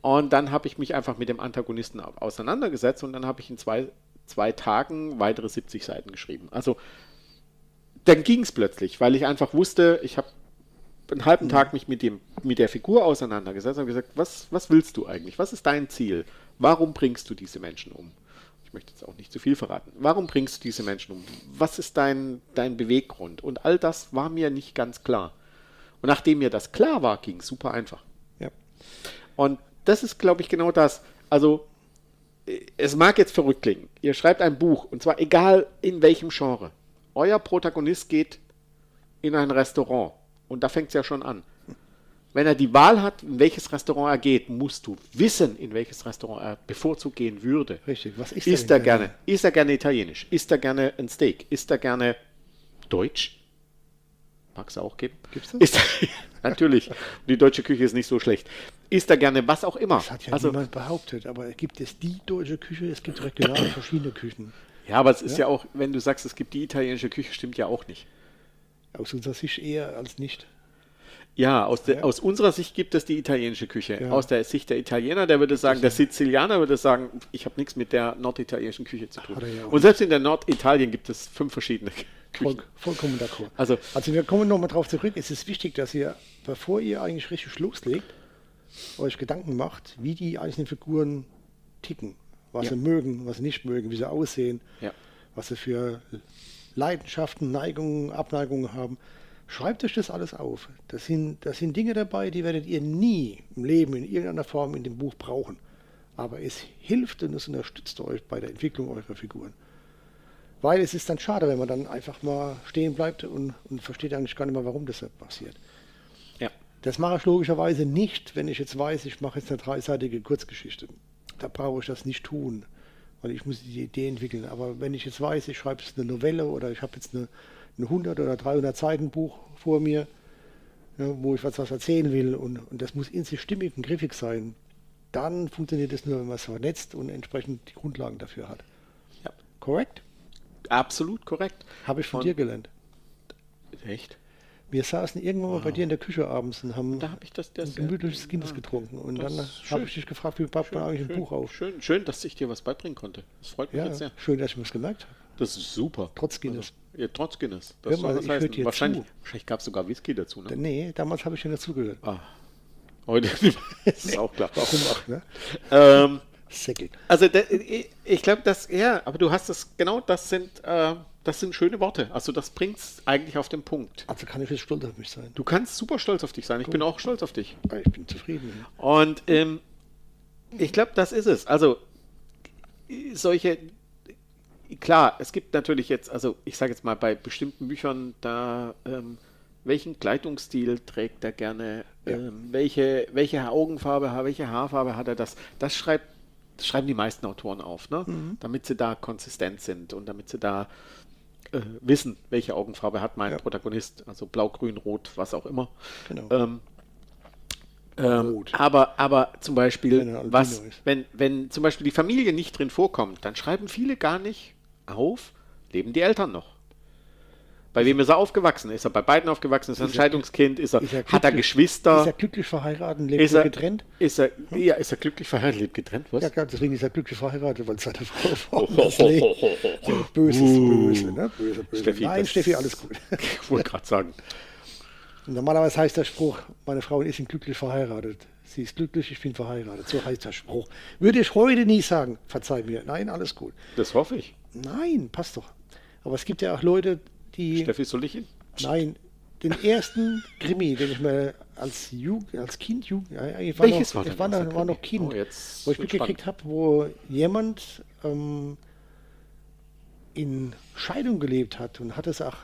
Und dann habe ich mich einfach mit dem Antagonisten au- auseinandergesetzt und dann habe ich in zwei, zwei Tagen weitere 70 Seiten geschrieben. Also dann ging es plötzlich, weil ich einfach wusste, ich habe einen halben Tag mich mit, dem, mit der Figur auseinandergesetzt und gesagt, was, was willst du eigentlich? Was ist dein Ziel? Warum bringst du diese Menschen um? Ich möchte jetzt auch nicht zu viel verraten. Warum bringst du diese Menschen um? Was ist dein, dein Beweggrund? Und all das war mir nicht ganz klar. Und nachdem mir das klar war, ging es super einfach. Ja. Und das ist, glaube ich, genau das. Also, äh, es mag jetzt verrückt klingen. Ihr schreibt ein Buch, und zwar egal in welchem Genre. Euer Protagonist geht in ein Restaurant. Und da fängt es ja schon an. Wenn er die Wahl hat, in welches Restaurant er geht, musst du wissen, in welches Restaurant er bevorzugt gehen würde. Richtig. Was ist denn er gerne? Isst er gerne italienisch? Isst er gerne ein Steak? Isst er gerne deutsch? Mag es auch geben? Gibt's das? Isst er, natürlich. Die deutsche Küche ist nicht so schlecht. Isst er gerne was auch immer? Das hat ja also, niemand behauptet, aber gibt es die deutsche Küche? Es gibt regional verschiedene Küchen. ja, aber es ist ja. auch, wenn du sagst, es gibt die italienische Küche, stimmt ja auch nicht. Aus unserer Sicht eher als nicht. Ja, aus, der, Ja. aus unserer Sicht gibt es die italienische Küche. Ja. Aus der Sicht der Italiener, der würde sagen, der Sizilianer würde sagen, ich habe nichts mit der norditalienischen Küche zu tun. Ja Und selbst in der Norditalien gibt es fünf verschiedene Küchen. Voll, vollkommen d'accord. Also- also wir kommen nochmal drauf zurück. Es ist wichtig, dass ihr, bevor ihr eigentlich richtig loslegt, euch Gedanken macht, wie die einzelnen Figuren ticken. Was sie mögen, was sie nicht mögen, wie sie aussehen, was sie für Leidenschaften, Neigungen, Abneigungen haben. Schreibt euch das alles auf. Das sind, das sind Dinge dabei, die werdet ihr nie im Leben in irgendeiner Form in dem Buch brauchen. Aber es hilft und es unterstützt euch bei der Entwicklung eurer Figuren. Weil es ist dann schade, wenn man dann einfach mal stehen bleibt und, und versteht eigentlich gar nicht mehr, warum das passiert. Ja. Das mache ich logischerweise nicht, wenn ich jetzt weiß, ich mache jetzt eine dreiseitige Kurzgeschichte. Da brauche ich das nicht tun, weil ich muss die Idee entwickeln. Aber wenn ich jetzt weiß, ich schreibe jetzt eine Novelle oder ich habe jetzt eine, ein 100 oder 300 Seiten Buch vor mir, ja, wo ich was, was erzählen will und, und das muss in sich stimmig und griffig sein, dann funktioniert das nur, wenn man es vernetzt und entsprechend die Grundlagen dafür hat. Ja. Korrekt? absolut korrekt. Habe ich von Und- dir gelernt. Echt? Wir saßen irgendwann mal bei dir in der Küche abends und haben Da habe ich das, das ein gemütliches Guinness getrunken. Und dann habe ich dich gefragt, wie baut man eigentlich ein Buch auf? Schön, schön, dass ich dir was beibringen konnte. Das freut mich Ja, jetzt sehr. schön, dass ich mir das gemerkt habe. Das ist super. Trotz Guinness. Also, ja, trotz Guinness. Hör Das mal, soll das ich hör heißen. Wahrscheinlich, zu. wahrscheinlich gab es sogar Whisky dazu. Ne? Nee, damals habe ich dir dazugehört. Ah, heute ist auch klar. Warum auch, ne? Ähm, Säckel. also ich, glaube, das, ja, aber du hast das, genau, das sind, äh, das sind schöne Worte. Also das bringt es eigentlich auf den Punkt. Also kann ich jetzt stolz auf mich sein. Du kannst super stolz auf dich sein. Ich bin auch stolz auf dich. Ah, Ich bin zufrieden. Und ähm, ich glaube, das ist es. Also solche, klar, es gibt natürlich jetzt, also ich sage jetzt mal bei bestimmten Büchern, da ähm, welchen Kleidungsstil trägt er gerne, Ja. ähm, welche, welche Augenfarbe, welche Haarfarbe hat er das, das schreibt, das schreiben die meisten Autoren auf, ne? damit sie da konsistent sind und damit sie da äh, wissen, welche Augenfarbe hat mein Ja. Protagonist, also blau, grün, rot, was auch immer. Genau. Ähm, ähm, aber, aber zum Beispiel, Wenn was, ist. wenn, wenn zum Beispiel die Familie nicht drin vorkommt, dann schreiben viele gar nicht auf, leben die Eltern noch. Bei wem ist er aufgewachsen? Ist er bei beiden aufgewachsen? Ist er ein Ist Scheidungskind? Ist er, Ist er hat er Geschwister? Ist er glücklich verheiratet lebt Ist er getrennt? Ist er, ja, ist er glücklich verheiratet, lebt getrennt? Was? Ja, klar, deswegen ist er glücklich verheiratet, weil seine Frau woanders lebt. So, Böse ne? Böse, böse. Steffi, Nein, Steffi, alles gut. Ich wollte gerade sagen. Normalerweise heißt der Spruch, meine Frau ist nicht glücklich verheiratet. Sie ist glücklich, ich bin verheiratet. So heißt der Spruch. Würde ich heute nie sagen. Verzeih mir. Nein, alles gut. Das hoffe ich. Nein, passt doch. Aber es gibt ja auch Leute, die. Steffi, soll ich ihn? Nein, den ersten Krimi, den ich mir als, Jugend, als Kind, Jugend, ich Welches noch, war ich war, noch, war noch Krimi? Kind, Oh, wo ich mitgekriegt habe, wo jemand ähm, in Scheidung gelebt hat und hat es auch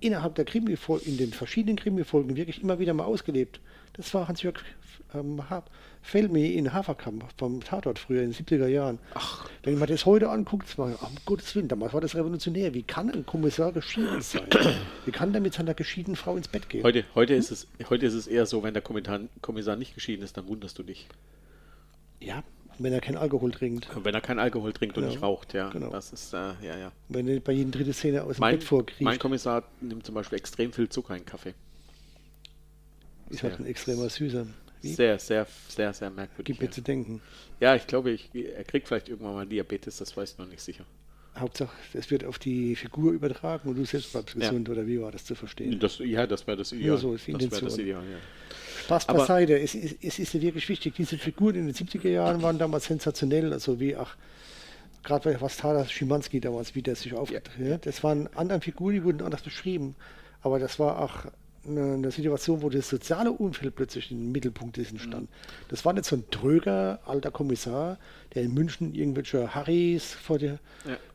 innerhalb der Krimi in den verschiedenen Krimi-Folgen wirklich immer wieder mal ausgelebt. Das war Hans-Jörg ähm, Felmi in Haferkamp vom Tatort früher in den 70er Jahren. Ach. Wenn man das heute anguckt, war, um Gottes Willen, damals war das revolutionär. Wie kann ein Kommissar geschieden sein? Wie kann der mit seiner geschiedenen Frau ins Bett gehen? Heute, heute, ist es, heute ist es eher so, wenn der Kommissar nicht geschieden ist, dann wunderst du dich. Ja, wenn er keinen Alkohol trinkt. Wenn er keinen Alkohol trinkt und Genau. nicht raucht, ja. Genau. Das ist, äh, ja, ja. Wenn er bei jedem dritte Szene aus dem Mein, Bett vorkriegt, mein Kommissar nimmt zum Beispiel extrem viel Zucker in Kaffee. ist halt ein extremer Süßer. Wie? Sehr, sehr, sehr, sehr merkwürdig. Gibt mir Ja. zu denken. ja, ich glaube, ich, er kriegt vielleicht irgendwann mal Diabetes, das weiß ich noch nicht sicher. Hauptsache, es wird auf die Figur übertragen und du selbst bleibst Ja. gesund, oder wie war das zu verstehen? Das, ja, das wäre das Ideal. so ist die das wäre das. Ideal, ja. Aber- beiseite, es, ist- es ist ja wirklich wichtig. Diese Figuren in den 70er Jahren waren damals sensationell, also wie, ach, gerade bei was Tadas Schimanski damals, wie der sich aufgetreten hat. Das waren andere Figuren, die wurden anders beschrieben. Aber das war auch eine, eine Situation, wo das soziale Umfeld plötzlich im Mittelpunkt ist entstanden. Mhm. Das war nicht so ein tröger alter Kommissar, der in München irgendwelche Harrys vor die, Ja.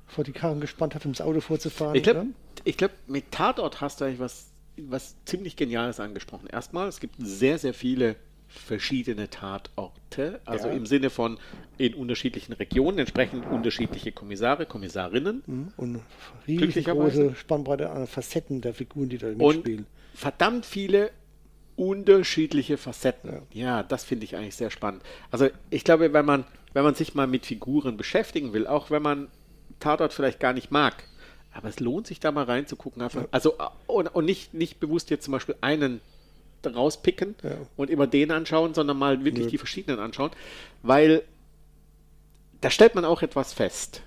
vor die Karren gespannt hat, um das Auto vorzufahren. Ich glaube, ne? glaub, mit Tatort hast du eigentlich was, was ziemlich Geniales angesprochen. Erstmal, es gibt sehr, sehr viele verschiedene Tatorte, also Ja. im Sinne von in unterschiedlichen Regionen, entsprechend unterschiedliche Kommissare, Kommissarinnen Mhm. Und Glücklicherweise. riesengroße Spannbreite an Facetten der Figuren, die da und mitspielen. verdammt viele unterschiedliche Facetten. Ja, das finde ich eigentlich sehr spannend. Also ich glaube, wenn man, wenn man sich mal mit Figuren beschäftigen will, auch wenn man Tatort vielleicht gar nicht mag, aber es lohnt sich da mal reinzugucken. Einfach, Also und, und nicht, nicht bewusst jetzt zum Beispiel einen rauspicken Ja. und immer den anschauen, sondern mal wirklich Nö. die verschiedenen anschauen, weil da stellt man auch etwas fest.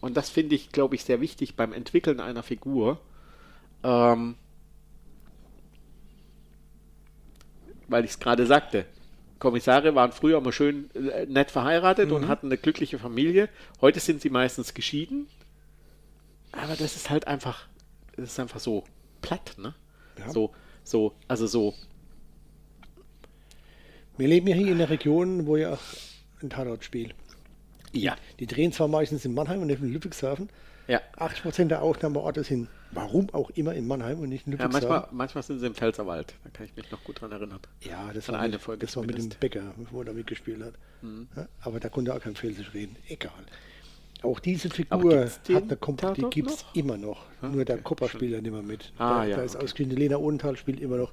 Und das finde ich, glaube ich, sehr wichtig beim Entwickeln einer Figur. Ähm, weil ich es gerade sagte. Kommissare waren früher immer schön äh, nett verheiratet und hatten eine glückliche Familie. Heute sind sie meistens geschieden. Aber das ist halt einfach, das ist einfach so platt, ne? Ja. So, so, also so, Wir leben ja hier in einer Region, wo ja auch ein Tatort spielt. ja, Die drehen zwar meistens in Mannheim und nicht in Ludwigshafen. ja. 80% der Aufnahmeorte sind, warum auch immer, in Mannheim und nicht in Ja, Ludwigshafen. manchmal, manchmal sind sie im Pfälzerwald. Da kann ich mich noch gut dran erinnern. Ja, das An war, eine mit, Folge das war mit dem. Bäcker, wo er da mitgespielt hat. Mhm. Ja, aber da konnte er auch kein Pfälzisch reden. Egal. Auch diese Figur hat eine Kom die Tatort gibt es immer noch. Ah, Nur der okay, Kopper spielt ja nicht mehr mit. Ah, da, ja, da ist okay. ausgeschieden. Lena Odenthal spielt immer noch.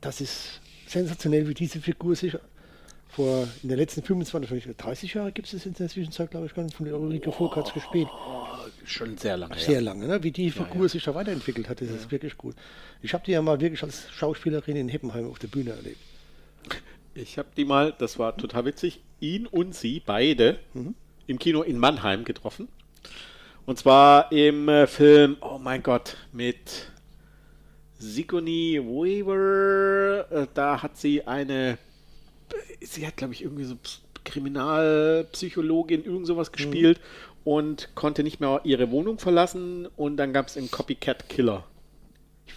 Das ist sensationell, wie diese Figur sich vor in den letzten 25, 30 Jahren gibt es das in der Zwischenzeit, glaube ich, gar nicht, von der Ulrike Volkerts gespielt. Oh, schon sehr lange. Sehr lange, ne? wie die Figur ja. sich da weiterentwickelt hat, das ist wirklich gut. Ich habe die ja mal wirklich als Schauspielerin in Heppenheim auf der Bühne erlebt. Ich habe die mal, das war total witzig, ihn und sie beide im Kino in Mannheim getroffen. Und zwar im äh, Film, oh mein Gott, mit Sigourney Weaver. Äh, da hat sie eine, sie hat glaube ich irgendwie so Ps- Kriminalpsychologin, irgend sowas gespielt und konnte nicht mehr ihre Wohnung verlassen. Und dann gab es einen Copycat Killer.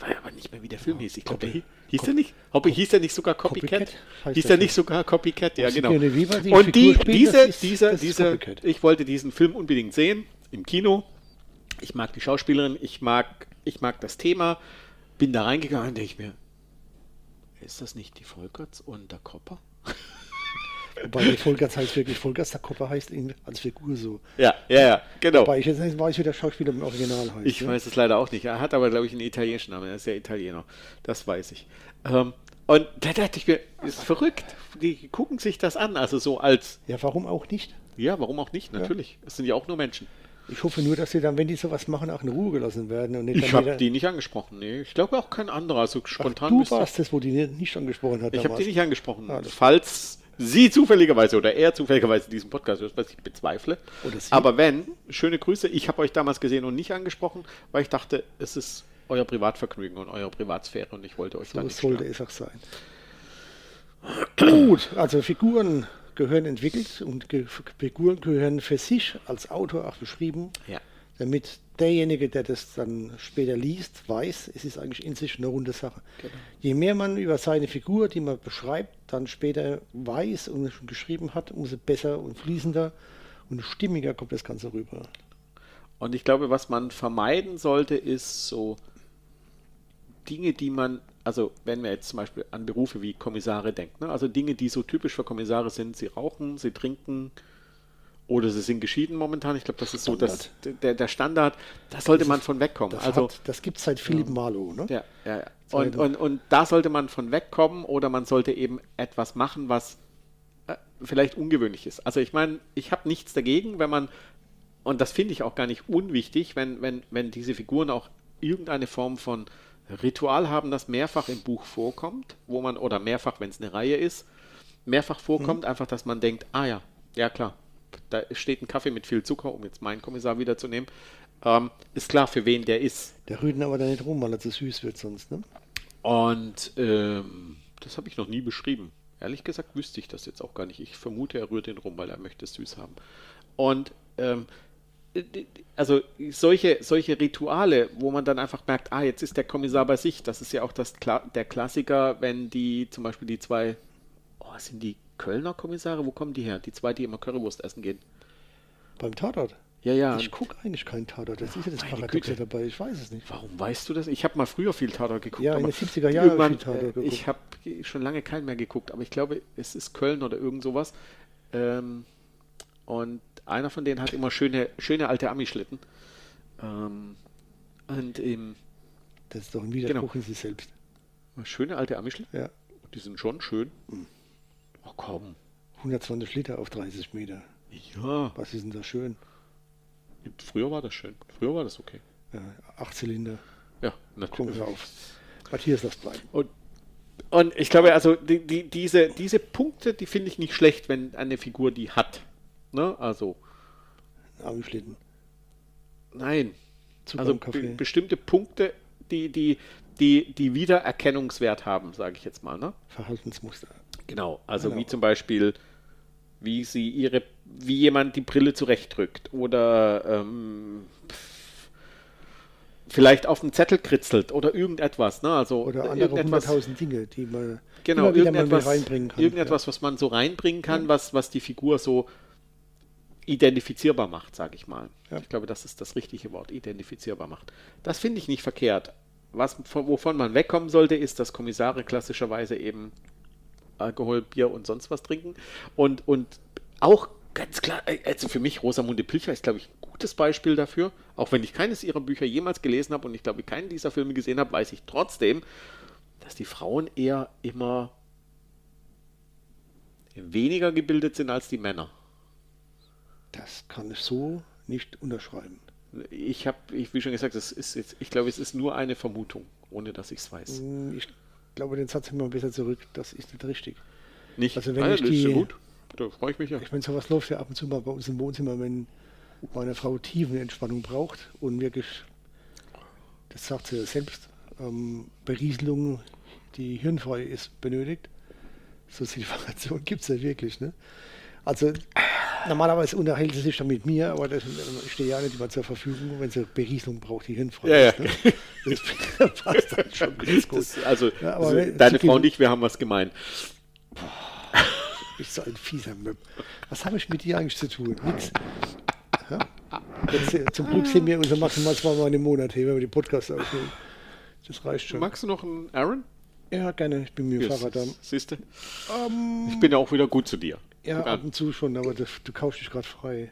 Ich weiß aber nicht mehr, wie der Film hieß. Ich glaube, der hieß, der nicht? Hobby, hieß der nicht sogar Copycat? Copycat hieß der nicht sogar Copycat? Ja, genau. Und die, diese, diese, diese, ich wollte diesen Film unbedingt sehen im Kino. Ich mag die Schauspielerin, ich mag, ich mag das Thema. Bin da reingegangen und denke ich mir, ist das nicht die Volkerts und der Kopper? Wobei die Volkerts heißt wirklich Volkerts, der Kopper heißt ihn als Figur so. Ja, ja, ja, genau. Wobei ich jetzt nicht weiß, wie der Schauspieler im Original heißt. Ich ne? weiß es leider auch nicht. Er hat aber, glaube ich, einen italienischen Namen. Er ist ja Italiener. Das weiß ich. Ähm, und da dachte ich mir, ist verrückt. Die gucken sich das an. Also so als, Ja, warum auch nicht? ja, warum auch nicht? Natürlich. Es sind ja auch nur Menschen. Ich hoffe nur, dass sie dann, wenn die sowas machen, auch in Ruhe gelassen werden. Ich habe die nicht angesprochen. Nee, ich glaube auch kein anderer. Also Ach, spontan du wüsste- warst das, wo die nicht angesprochen hat. Ich habe die nicht angesprochen. Ah, Falls Sie zufälligerweise oder er zufälligerweise diesen Podcast hört, was ich bezweifle. Aber wenn, schöne Grüße. Ich habe euch damals gesehen und nicht angesprochen, weil ich dachte, es ist euer Privatvergnügen und eure Privatsphäre und ich wollte euch da So nicht sollte stören. es auch sein. Gut, also Figuren gehören entwickelt und Figuren gehören für sich als Autor auch beschrieben, Ja. Damit derjenige, der das dann später liest, weiß, es ist eigentlich in sich eine runde Sache. Genau. Je mehr man über seine Figur, die man beschreibt, dann später weiß und schon geschrieben hat, umso besser und fließender und stimmiger kommt das Ganze rüber. Und ich glaube, was man vermeiden sollte, ist so Dinge, die man, also wenn man jetzt zum Beispiel an Berufe wie Kommissare denkt, ne? also Dinge, die so typisch für Kommissare sind, sie rauchen, sie trinken oder sie sind geschieden momentan. Ich glaube, das ist so das, der, der Standard. Da sollte man von wegkommen. Das, Also hat, das gibt es seit Philipp Marlowe. Ne? ja, ja, ja. Und, und, und da sollte man von wegkommen oder man sollte eben etwas machen, was äh, vielleicht ungewöhnlich ist. Also ich meine, ich habe nichts dagegen, wenn man, und das finde ich auch gar nicht unwichtig, wenn, wenn, wenn diese Figuren auch irgendeine Form von Ritual haben, das mehrfach im Buch vorkommt, wo man, oder mehrfach, wenn es eine Reihe ist, mehrfach vorkommt, einfach, dass man denkt, ah ja, ja klar, da steht ein Kaffee mit viel Zucker, um jetzt meinen Kommissar wiederzunehmen, ähm, ist klar, für wen der ist. Der rührt ihn aber da nicht rum, weil er zu süß wird sonst. Ne? Und ähm, das habe ich noch nie beschrieben. Ehrlich gesagt wüsste ich das jetzt auch gar nicht. Ich vermute, er rührt ihn rum, weil er möchte es süß haben. Und ähm, äh, also solche, solche Rituale, wo man dann einfach merkt, ah, jetzt ist der Kommissar bei sich. Das ist ja auch das der Klassiker, wenn die zum Beispiel die zwei, oh, sind die Kölner Kommissare? Wo kommen die her? Die zwei, die immer Currywurst essen gehen. Beim Tatort. Ja, ja. Ich gucke eigentlich keinen Tatort. Das ist ja das Paradoxe dabei. Ich weiß es nicht. Warum weißt du das? Ich habe mal früher viel Tatort geguckt. Ja, in den 70er Jahren habe ich irgendwann, viel Tatort äh, geguckt. Ich habe schon lange keinen mehr geguckt, aber ich glaube, es ist Köln oder irgend sowas. Ähm, und einer von denen hat immer schöne, schöne alte Ami-Schlitten. Ähm, und ähm, Das ist doch ein Widerspruch in sich selbst. schöne alte Ami-Schlitten, Ja. die sind schon schön. Oh komm. 120 Liter auf 30 Meter. Ja, Was ist denn da schön? früher war das schön. Früher war das okay. Ja, acht Zylinder. Ja, Komm natürlich. hör auf. Matthias, lass bleiben. Und, und ich glaube, also die, die, diese, diese Punkte, die finde ich nicht schlecht, wenn eine Figur die hat. Ne? Also, Armschlitten. nein. Zucker Also be bestimmte Punkte, die, die, die, die Wiedererkennungswert haben, sage ich jetzt mal. Ne? Verhaltensmuster. Genau. Also Genau. wie zum Beispiel, wie sie ihre, wie jemand die Brille zurechtdrückt oder ähm, vielleicht auf den Zettel kritzelt oder irgendetwas. Ne? Also Oder andere hunderttausend Dinge, die man Genau, immer irgendetwas, reinbringen kann. irgendetwas was man so reinbringen kann, was, was die Figur so identifizierbar macht, sage ich mal. Ja. Ich glaube, das ist das richtige Wort, identifizierbar macht. Das finde ich nicht verkehrt. Was, von, wovon man wegkommen sollte, ist, dass Kommissare klassischerweise eben Alkohol, Bier und sonst was trinken. Und, und auch ganz klar, äh, also für mich Rosamunde Pilcher ist, glaube ich, ein gutes Beispiel dafür. Auch wenn ich keines ihrer Bücher jemals gelesen habe und ich glaube, keinen dieser Filme gesehen habe, weiß ich trotzdem, dass die Frauen eher immer weniger gebildet sind als die Männer. Das kann ich so nicht unterschreiben. Ich habe, ich, wie schon gesagt, das ist jetzt, ich glaube, es ist nur eine Vermutung, ohne dass ich es weiß. Hm, Ich glaube, den Satz immer besser zurück. Das ist nicht richtig. Nicht? Also wenn Ah, ich die- gut. Da freue ich mich ja. Ich meine, sowas läuft ja ab und zu mal bei uns im Wohnzimmer, wenn meine Frau Tiefenentspannung braucht und wirklich, das sagt sie ja selbst, ähm, Berieselung, die hirnfrei ist, benötigt. So Situationen gibt es ja wirklich. Ne? Also normalerweise unterhält sie sich dann mit mir, aber das, ich stehe ja nicht immer zur Verfügung, wenn sie Berieselung braucht, die hirnfrei Ja, ja. Ne? Das passt dann schon ganz gut. Das, also, Ja, aber also wenn- deine Frau und ich, wir haben was gemein. Ich so ein fieser Möb. Was habe ich mit dir eigentlich zu tun? Nix. Ja? Jetzt, äh, zum Glück sind wir unser maximal zweimal im Monat hier, wenn wir die Podcasts aufnehmen. Das reicht schon. Magst du noch einen Aaron? Ja, gerne. Ich bin mit dem Fahrrad. Siehst du? ich bin ja auch wieder gut zu dir. Ja, Guck ab an. und zu schon, aber das, du kaufst dich gerade frei.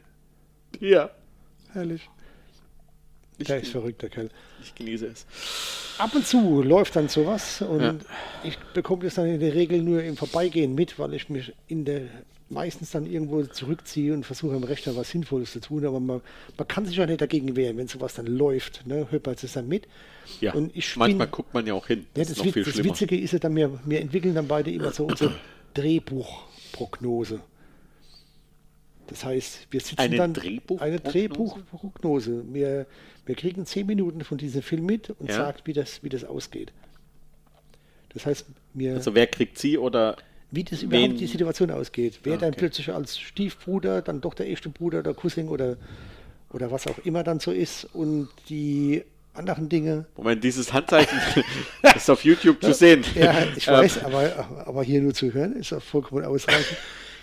Ja. Herrlich. Ich, Der ist verrückt, der Kerl. ich genieße es. Ab und zu läuft dann sowas und ich bekomme das dann in der Regel nur im Vorbeigehen mit, weil ich mich in der meistens dann irgendwo zurückziehe und versuche am Rechner was Sinnvolles zu tun, aber man, man kann sich ja nicht dagegen wehren, wenn sowas dann läuft, ne, hört man es dann mit. Ja. Und ich Manchmal bin- guckt man ja auch hin. Ja, Das, das, Witz, das. Witzige ist ja dann, wir, wir entwickeln dann beide immer so unsere Drehbuchprognose. Das heißt, wir sitzen Eine dann Drehbuchprognose? eine Drehbuchprognose. Wir, wir kriegen zehn Minuten von diesem Film mit und Ja. sagt, wie das, wie das ausgeht. Das heißt, mir, Also wer kriegt sie oder wie das wen- überhaupt die Situation ausgeht. Wer Ah, dann okay. plötzlich als Stiefbruder, dann doch der echte Bruder, der Cousin oder, oder was auch immer dann so ist und die anderen Dinge. Moment, dieses Handzeichen ist auf YouTube zu sehen. Ja, ich Ähm, weiß, aber, aber hier nur zu hören ist auch vollkommen ausreichend.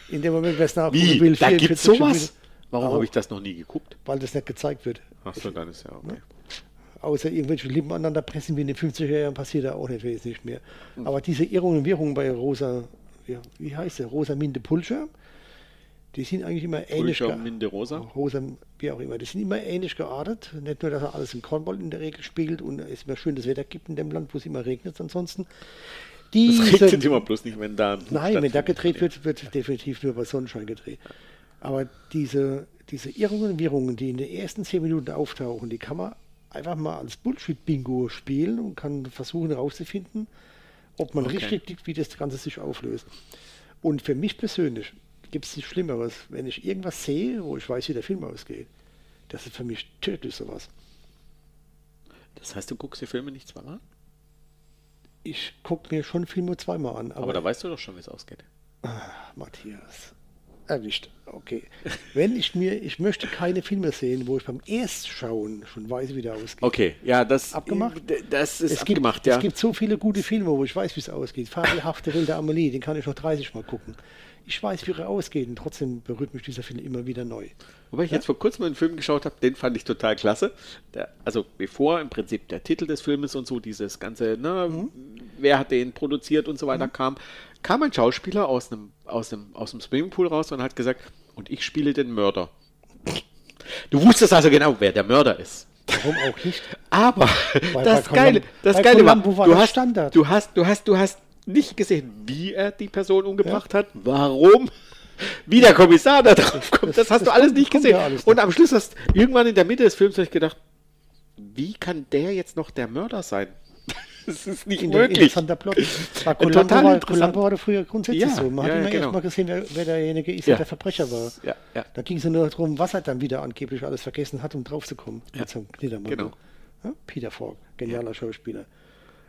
In dem Moment, wer es nachgucken Wie? will, Da 44 gibt's sowas? Warum habe ich das noch nie geguckt? weil das nicht gezeigt wird. Achso, dann ist ja okay. Außer irgendwelche Lippen aneinander pressen wie in den 50er Jahren passiert da auch nicht wesentlich mehr. Hm. Aber diese Irrungen und Wirrungen bei Rosa, ja, wie heißt der? Rosaminde Pulcher, die sind eigentlich immer ähnlich. Minde Rosa? Rosa, wie auch immer. Die sind immer ähnlich geartet. Nicht nur, dass er alles in Cornwall in der Regel spiegelt und es immer schönes Wetter gibt in dem Land, wo es immer regnet ansonsten. Es Diese, regnet immer bloß nicht, wenn da Nein, wenn da gedreht wird, wird definitiv nur bei Sonnenschein gedreht. Aber diese, diese Irrungen und Wirrungen, die in den ersten zehn Minuten auftauchen, die kann man einfach mal als Bullshit-Bingo spielen und kann versuchen herauszufinden, ob man Okay. richtig liegt, wie das Ganze sich auflöst. Und für mich persönlich gibt es nichts Schlimmeres, wenn ich irgendwas sehe, wo ich weiß, wie der Film ausgeht. Das ist für mich tödlich sowas. Das heißt, du guckst die Filme nicht zweimal? Ich gucke mir schon Filme zweimal an, Aber, aber, da weißt du doch schon, wie es ausgeht. Matthias. Erwischt. Okay. Wenn ich mir, ich möchte keine Filme sehen, wo ich beim Erstschauen schon weiß, wie der ausgeht. Okay, ja, das Abgemacht? Das ist es gibt, abgemacht, ja. Es gibt so viele gute Filme, wo ich weiß, wie es ausgeht. Fabelhafte Wilde Amelie, den kann ich noch 30 Mal gucken. Ich weiß, wie er ausgeht und trotzdem berührt mich dieser Film immer wieder neu. Wobei ich jetzt vor kurzem einen Film geschaut habe, den fand ich total klasse. Der, also bevor im Prinzip der Titel des Filmes und so dieses ganze, ne, Mhm. wer hat den produziert und so weiter kam, kam ein Schauspieler aus einem, aus dem, aus dem Swimmingpool raus und hat gesagt, und ich spiele den Mörder. Du wusstest also genau, wer der Mörder ist. Warum auch nicht? Aber Bei- das Geile, das Geile war, du hast, Standard. du hast, du hast, du hast nicht gesehen, wie er die Person umgebracht hat, warum, wie der Kommissar da drauf kommt. Das, Das- hast du das alles kommt- nicht gesehen. ja alles Und am Schluss hast irgendwann in der Mitte des Films ich gedacht, wie kann der jetzt noch der Mörder sein? Das ist nicht Inter- möglich. Interessanter Plot. Bei Columbo Total war, interessant. Columbo war früher grundsätzlich Ja, so. Man hat ja, immer genau. erst mal gesehen, wer, wer derjenige ist, Ja. der Verbrecher war. Ja, ja. Da ging es ja nur darum, was er dann wieder angeblich alles vergessen hat, um draufzukommen. Mit so einem Knittermann. Genau. Ja, Peter Falk, genialer Schauspieler.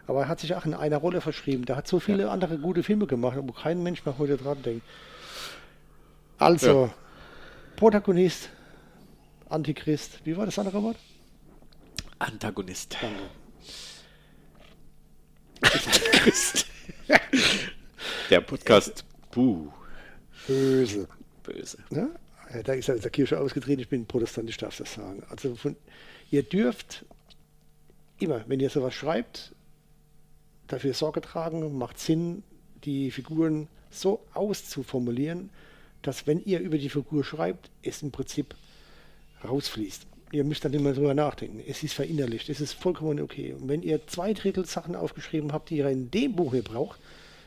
Aber er hat sich auch in einer Rolle verschrieben. Der hat so viele andere gute Filme gemacht, wo kein Mensch mehr heute dran denkt. Also, Ja. Protagonist, Antichrist, wie war das andere Wort? Antagonist. Danke. Christ. der Podcast, puh, Böse. böse. Ja, Da ist er aus der Kirche ausgetreten, ich bin Protestant, ich darf das sagen. Also von, ihr dürft immer, wenn ihr sowas schreibt, dafür Sorge tragen, macht Sinn, die Figuren so auszuformulieren, dass wenn ihr über die Figur schreibt, es im Prinzip rausfließt. Ihr müsst dann immer drüber nachdenken. Es ist verinnerlicht, es ist vollkommen okay. Und wenn ihr zwei Drittel Sachen aufgeschrieben habt, die ihr in dem Buch nicht braucht,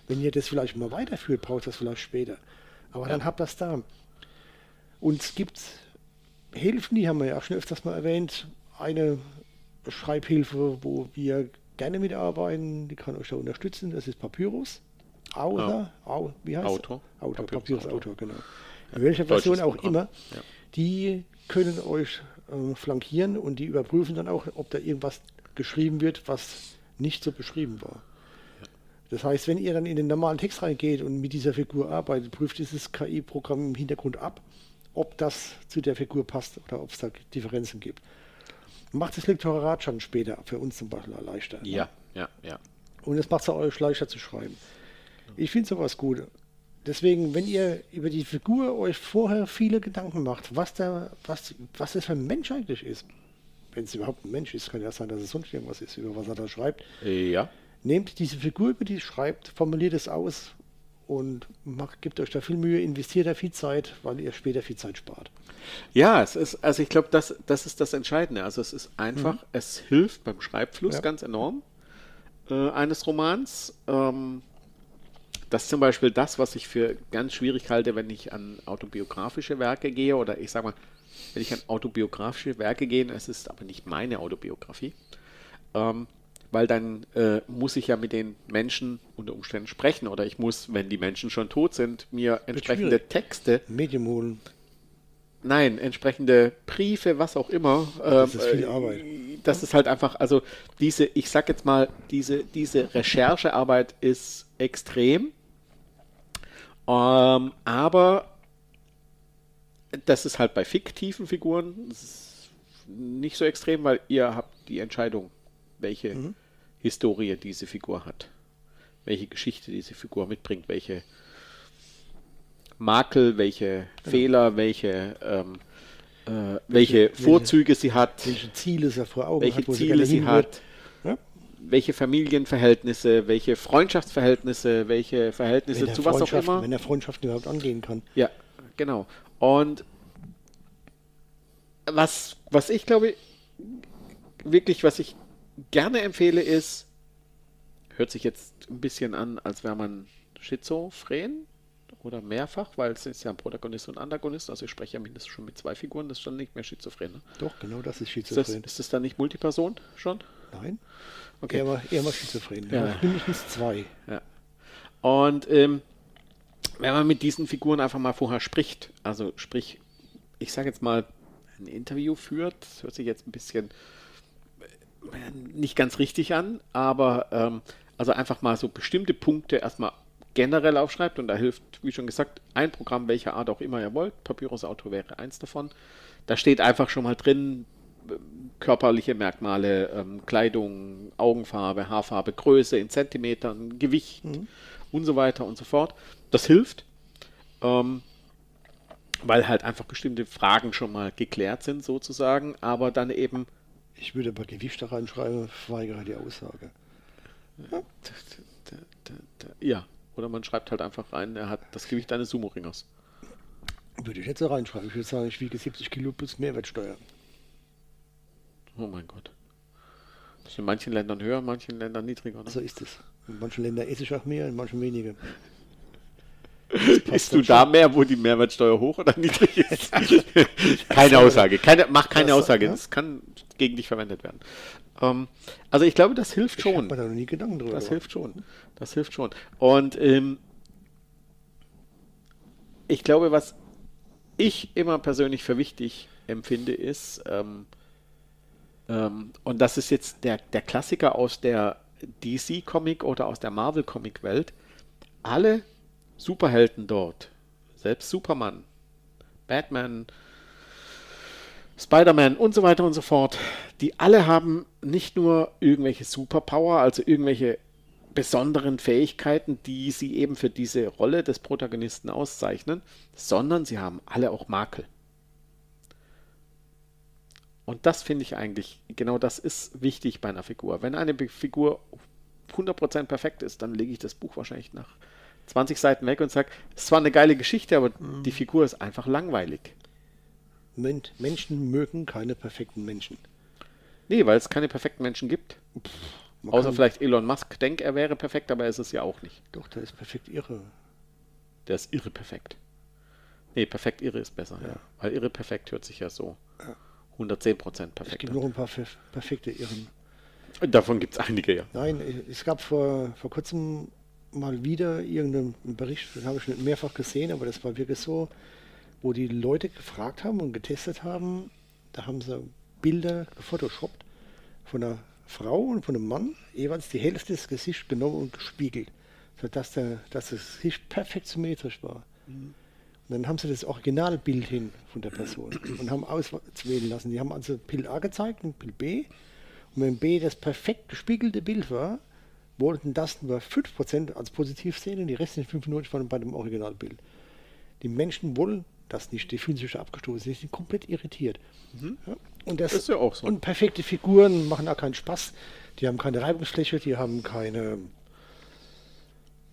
wenn ihr das vielleicht mal weiterführt, braucht das vielleicht später. Aber dann habt ihr das da. Und es gibt Hilfen, die haben wir ja auch schon öfters mal erwähnt. Eine Schreibhilfe, wo wir gerne mitarbeiten, die kann euch da unterstützen. Das ist Papyrus. Außer, au, wie heißt Autor. Autor, Papyrus Papyrus Autor. Autor, genau. In welcher Version Deutsches auch Programm. immer. Ja. Die können euch äh, flankieren und die überprüfen dann auch, ob da irgendwas geschrieben wird, was nicht so beschrieben war. Das heißt, wenn ihr dann in den normalen Text reingeht und mit dieser Figur arbeitet, prüft dieses KI-Programm im Hintergrund ab, ob das zu der Figur passt oder ob es da Differenzen gibt. Macht das Lektorat schon später für uns zum Beispiel leichter. ne? Ja, ja, ja. Und es macht es euch leichter zu schreiben. Ich finde sowas gut. Deswegen, wenn ihr über die Figur euch vorher viele Gedanken macht, was, der, was, was das für ein Mensch eigentlich ist, wenn es überhaupt ein Mensch ist, kann ja sein, dass es sonst irgendwas ist, über was er da schreibt, Ja. nehmt diese Figur, über die ihr schreibt, formuliert es aus und macht, gebt euch da viel Mühe, investiert da viel Zeit, weil ihr später viel Zeit spart. Ja, es ist, also ich glaube, das, das ist das Entscheidende. Also es ist einfach, es hilft beim Schreibfluss Ja. ganz enorm äh, eines Romans. Ähm, das ist zum Beispiel das, was ich für ganz schwierig halte, wenn ich an autobiografische Werke gehe oder ich sage mal, wenn ich an autobiografische Werke gehe, es ist aber nicht meine Autobiografie, ähm, weil dann äh, muss ich ja mit den Menschen unter Umständen sprechen oder ich muss, wenn die Menschen schon tot sind, mir entsprechende. Texte Medium holen. Nein, entsprechende Briefe, was auch immer. das ist ähm, viel äh, Arbeit. Das ist halt einfach, also diese, ich sag jetzt mal, diese, diese Recherchearbeit ist extrem. Ähm, aber das ist halt bei fiktiven Figuren nicht so extrem, weil ihr habt die Entscheidung, welche Mhm. Historie diese Figur hat, welche Geschichte diese Figur mitbringt, welche Makel, welche Fehler, welche, ähm, äh, welche Vorzüge sie hat, Welche Ziele sie vor Augen welche hat, Ziele sie hat. Ja? welche Familienverhältnisse, welche Freundschaftsverhältnisse, welche Verhältnisse er zu was auch immer. wenn er Freundschaften überhaupt angehen kann. Ja, genau. Und was, was ich glaube, wirklich, was ich gerne empfehle, ist, hört sich jetzt ein bisschen an, als wäre man schizophren oder mehrfach, weil es ist ja ein Protagonist und Antagonist, also ich spreche ja mindestens schon mit zwei Figuren, das ist dann nicht mehr schizophren. Ne? Doch, genau das ist Ist, das, schizophren. ist das dann nicht Multiperson schon? Nein, Okay. eher mal, eher mal schizophren. Ja. Ja. Mindestens zwei. Ja. Und ähm, wenn man mit diesen Figuren einfach mal vorher spricht, also sprich, ich sage jetzt mal, ein Interview führt, das hört sich jetzt ein bisschen nicht ganz richtig an, aber ähm, also einfach mal so bestimmte Punkte erstmal generell aufschreibt und da hilft, wie schon gesagt, ein Programm, welcher Art auch immer ihr wollt. Papyrus Auto wäre eins davon. Da steht einfach schon mal drin, ähm, körperliche Merkmale, ähm, Kleidung, Augenfarbe, Haarfarbe, Größe in Zentimetern, Gewicht und so weiter und so fort. Das hilft, ähm, weil halt einfach bestimmte Fragen schon mal geklärt sind sozusagen, aber dann eben Ich würde bei Gewicht da reinschreiben, verweigere die Aussage. Da- da- da- da- Ja, oder man schreibt halt einfach rein, er hat das Gewicht eines Sumo-Ringers. Würde ich jetzt reinschreiben. Ich würde sagen, ich wiege 70 Kilo plus Mehrwertsteuer. Oh mein Gott. Das ist in manchen Ländern höher, in manchen Ländern niedriger. Ne? So ist es. In manchen Ländern esse ich auch mehr, in manchen weniger. Bist du da mehr, wo die Mehrwertsteuer hoch oder niedrig ist? keine Aussage. Keine, mach keine Aussage. Das kann gegen dich verwendet werden. Ähm, also ich glaube, das hilft Ich habe schon. da noch nie Gedanken drüber Das hilft schon. Das hilft schon. Und ähm, ich glaube, was ich immer persönlich für wichtig empfinde, ist, ähm, ähm, und das ist jetzt der, der Klassiker aus der DC-Comic oder aus der Marvel-Comic-Welt, alle Superhelden dort, selbst Superman, Batman, Spider-Man und so weiter und so fort, die alle haben nicht nur irgendwelche Superpower, also irgendwelche besonderen Fähigkeiten, die sie eben für diese Rolle des Protagonisten auszeichnen, sondern sie haben alle auch Makel. Und das finde ich eigentlich, genau das ist wichtig bei einer Figur. Wenn eine Figur 100% perfekt ist, dann lege ich das Buch wahrscheinlich nach 20 Seiten weg und sage, es ist zwar eine geile Geschichte, aber die Figur ist einfach langweilig. Men Menschen mögen keine perfekten Menschen. Nee, weil es keine perfekten Menschen gibt. Man Außer vielleicht Elon Musk denkt, er wäre perfekt, aber er ist es ja auch nicht. Doch, der ist perfekt irre. Der ist irre perfekt. Nee, perfekt irre ist besser, ja. Weil irre perfekt hört sich ja so. 110 Prozent Es perfekt. gibt an. noch ein paar per- perfekte Irren. Davon gibt es einige, ja. Nein, es gab vor, vor kurzem mal wieder irgendeinen Bericht, den habe ich schon mehrfach gesehen, aber das war wirklich so, wo die Leute gefragt haben und getestet haben, da haben sie Bilder gefotoshoppt von einer Frau und von einem Mann, jeweils die Hälfte des Gesichts genommen und gespiegelt, sodass der, dass das Gesicht perfekt symmetrisch war. Und dann haben sie das Originalbild hin von der Person und haben auswählen lassen. Die haben also Bild A gezeigt und Bild B. Und wenn B das perfekt gespiegelte Bild war, wollten das nur 5% als positiv sehen und die restlichen 95 waren bei dem Originalbild. Die Menschen wollen das nicht, die fühlen sich abgestoßen, die sind komplett irritiert. Ja, und das, Ist ja auch so. Und perfekte Figuren machen auch keinen Spaß. Die haben keine Reibungsfläche, die haben keine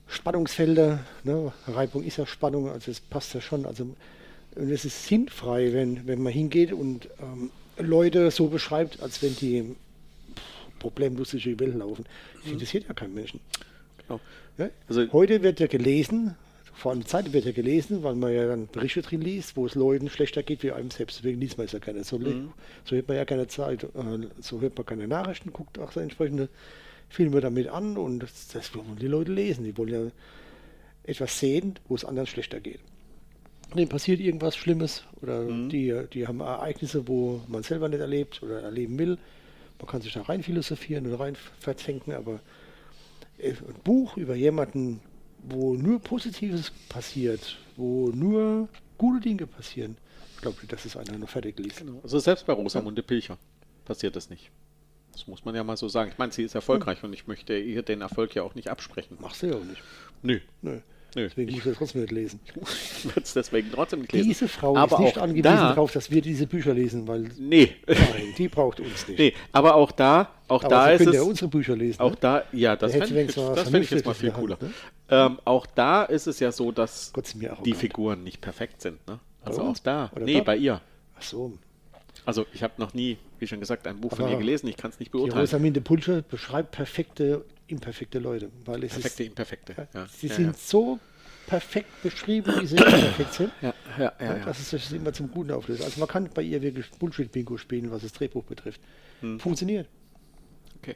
Spannungsfelder. Ne? Reibung ist ja Spannung, also es passt ja schon. Also und es ist sinnfrei, wenn, wenn man hingeht und ähm, Leute so beschreibt, als wenn die problemlos durch die Welt laufen. Das interessiert ja keinen Menschen. Genau. Ja? Also- Heute wird ja gelesen, vor allem Zeit wird ja gelesen, weil man ja dann Berichte drin liest, wo es Leuten schlechter geht wie einem selbst. Deswegen liest man es ja gerne. So, Mhm. so hört man ja keine Zeit, äh, so hört man keine Nachrichten, guckt auch so entsprechende Filme damit an und das, das wollen die Leute lesen. Die wollen ja etwas sehen, wo es anderen schlechter geht. Denen passiert irgendwas Schlimmes oder Mhm. die, die haben Ereignisse, wo man selber nicht erlebt oder erleben will. Man kann sich da rein philosophieren und rein verzenken, aber äh, ein Buch über jemanden, wo nur Positives passiert, wo nur gute Dinge passieren, ich glaube, das ist einer noch fertig liest. Genau. Also selbst bei Rosamunde Pilcher passiert das nicht. Das muss man ja mal so sagen. Ich meine, sie ist erfolgreich und ich möchte ihr den Erfolg ja auch nicht absprechen. Machst du ja auch nicht. Nö. Nö. Nö. Deswegen muss ich das trotzdem nicht lesen. Ich würde es deswegen trotzdem nicht lesen. Diese Frau aber ist nicht angewiesen da, darauf, dass wir diese Bücher lesen, weil Nee. nein, die braucht uns nicht. nee, aber auch da, auch Aber da sie ist es. ja unsere Bücher lesen. Auch ne? da, ja, das Da fände ich, das fänd ich jetzt mal viel cooler. in der Ähm, auch da ist es ja so, dass die. Figuren nicht perfekt sind. Ne? Also auch da. Oder nee, dort? bei ihr. Ach so. Also ich habe noch nie, wie schon gesagt, ein Buch von Aber ihr gelesen. Ich kann es nicht Die beurteilen. Rosaminde Pulcher beschreibt perfekte, imperfekte Leute. Weil es Perfekte, ist, imperfekte. Ja, sie ja, sind ja. so perfekt beschrieben, wie sie imperfekt sind. Ja, ja, ja, Ja, ja. dass es sich immer zum Guten auflöst. Also man kann bei ihr wirklich Bullshit-Bingo spielen, was das Drehbuch betrifft. Hm. Funktioniert. Okay.